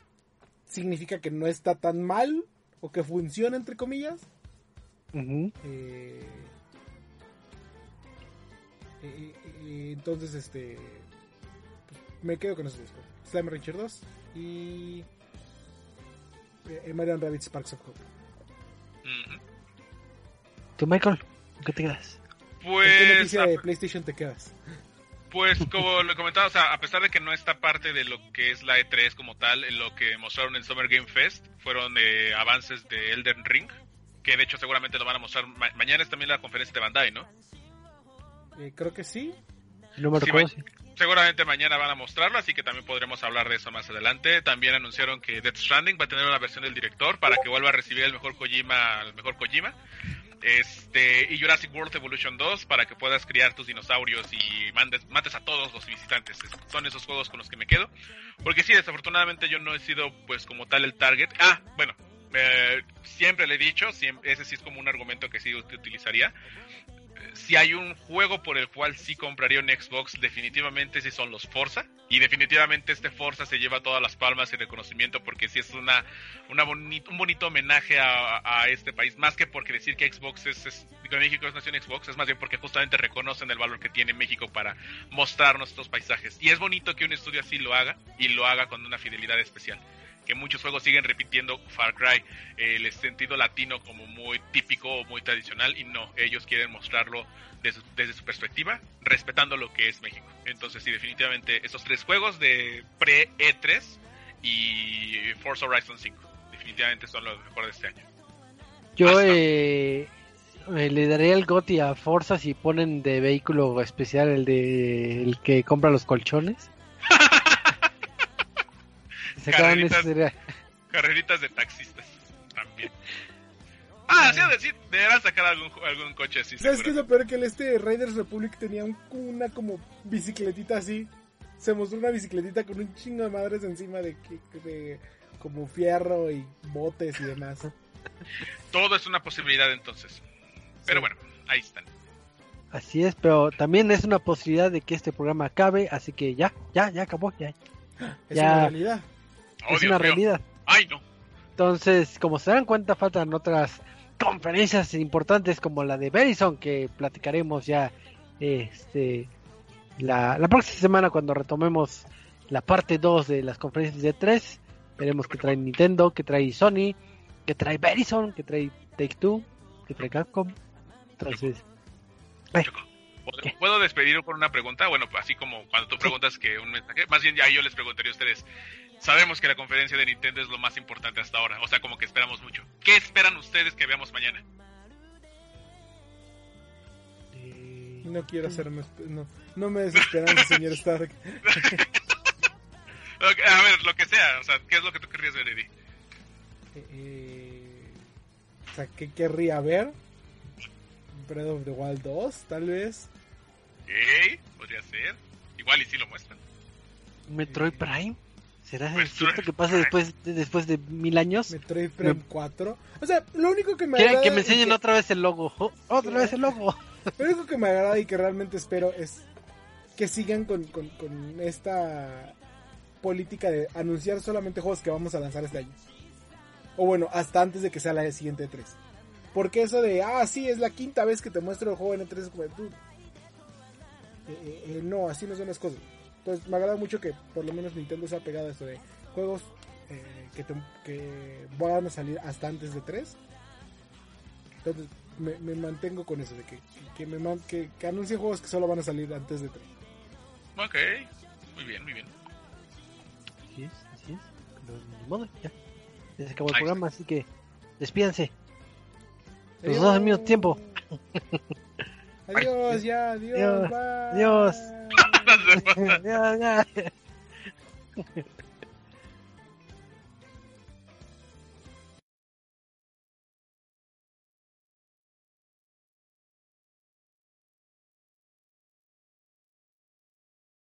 significa que no está tan mal o que funciona entre comillas. Ujú. Eh, eh, eh, entonces, este pues, me quedo con esos dos. Slime Rancher 2 y eh, Marian Rabbit Sparks of Hope. ¿Tú, Michael? ¿con ¿Qué te quedas? ¿En qué Pues, noticia de PlayStation te quedas? Pues como le comentaba, o sea, a pesar de que no está parte de lo que es la E3 como tal, en lo que mostraron en Summer Game Fest fueron eh, avances de Elden Ring, que de hecho seguramente lo van a mostrar. ma- mañana es también la conferencia de Bandai, ¿no? Eh, creo que sí. No me Sí, recuerdo. ma- Seguramente mañana van a mostrarlo, así que también podremos hablar de eso más adelante. También anunciaron que Death Stranding va a tener una versión del director para que vuelva a recibir el mejor Kojima, el mejor Kojima. Este, y Jurassic World Evolution 2 para que puedas criar tus dinosaurios y mandes, mates a todos los visitantes. Es- Son esos juegos con los que me quedo. Porque sí, desafortunadamente yo no he sido pues como tal el target. Ah, bueno, eh, siempre le he dicho, siempre, ese sí es como un argumento que sí ut- utilizaría. Si hay un juego por el cual sí compraría un Xbox, definitivamente sí son los Forza. Y definitivamente este Forza se lleva todas las palmas y reconocimiento porque sí es una, una boni- un bonito homenaje a, a este país. Más que porque decir que Xbox es, es que México es nación Xbox, es más bien porque justamente reconocen el valor que tiene México para mostrarnos estos paisajes. Y es bonito que un estudio así lo haga y lo haga con una fidelidad especial. Que muchos juegos siguen repitiendo Far Cry, el sentido latino como muy típico o muy tradicional y no, ellos quieren mostrarlo desde, desde su perspectiva, respetando lo que es México. Entonces sí, definitivamente estos tres juegos de pre-E3 y Forza Horizon 5, definitivamente son los mejores de este año. Yo eh, eh, le daría el GOTI a Forza si ponen de vehículo especial el de el que compra los colchones. Carreritas. Carreritas de taxistas también. Ah, sí, sí, deberán sacar algún, algún coche así. ¿Sabes qué es lo peor? Que el este Raiders Republic tenía un- una como bicicletita así. Se mostró una bicicletita con un chingo de madres encima de, que- de como fierro y botes y demás. Todo es una posibilidad entonces. Pero Sí. bueno, ahí están. Así es, pero también es una posibilidad de que este programa acabe, así que ya, ya, ya acabó, ya. Es Ya. una realidad. Oh, es Dios una mío. realidad. Ay, no. Entonces, como se dan cuenta, faltan otras conferencias importantes como la de Verizon, que platicaremos ya este la, la próxima semana cuando retomemos la parte 2 de las conferencias de 3. Veremos que trae Nintendo, que trae Sony, que trae Verizon, que trae Take Two, que trae Capcom. Entonces, ¿Puedo- ¿Qué? ¿Puedo despedir por una pregunta? Bueno, así como cuando tú preguntas que un mensaje, más bien ya yo les preguntaría a ustedes. Sabemos que la conferencia de Nintendo es lo más importante hasta ahora, o sea, como que esperamos mucho. ¿Qué esperan ustedes que veamos mañana? eh, No quiero hacerme... No, no me desesperanza, señor Stark. Ok, A ver, lo que sea, o sea, ¿qué es lo que tú querrías ver, Eddie? Eh, eh, o sea, ¿qué querría ver? Breath of the Wild 2, tal vez. ¿Qué? Podría ser. Igual y si lo muestran. Metroid Prime. ¿Será Metroid cierto que pase después de, después de mil años? Metroid Prime 4. O sea, lo único que me Que, agrada que me enseñen que- otra vez el logo. Oh, otra vez el logo. Lo único que me agrada y que realmente espero es que sigan con, con- con esta política de anunciar solamente juegos que vamos a lanzar este año. O bueno, hasta antes de que sea la siguiente 3. Porque eso de, ah, sí, es la quinta vez que te muestro el juego en E3 es como, tú. no, así no son las cosas. Entonces, me agrada mucho que por lo menos Nintendo se ha pegado a esto de juegos eh, que, te- que van a salir hasta antes de 3. Entonces, me, me mantengo con eso, de que, que, me man- que, que anuncie juegos que solo van a salir antes de 3. Ok, muy bien, muy bien. Así es, así es. Ni modo, ya. Ya se acabó el Ahí programa, así que despídanse. Los dos al mismo tiempo. Adiós, ya, adiós, Adiós, bye. adiós. Ya, ya.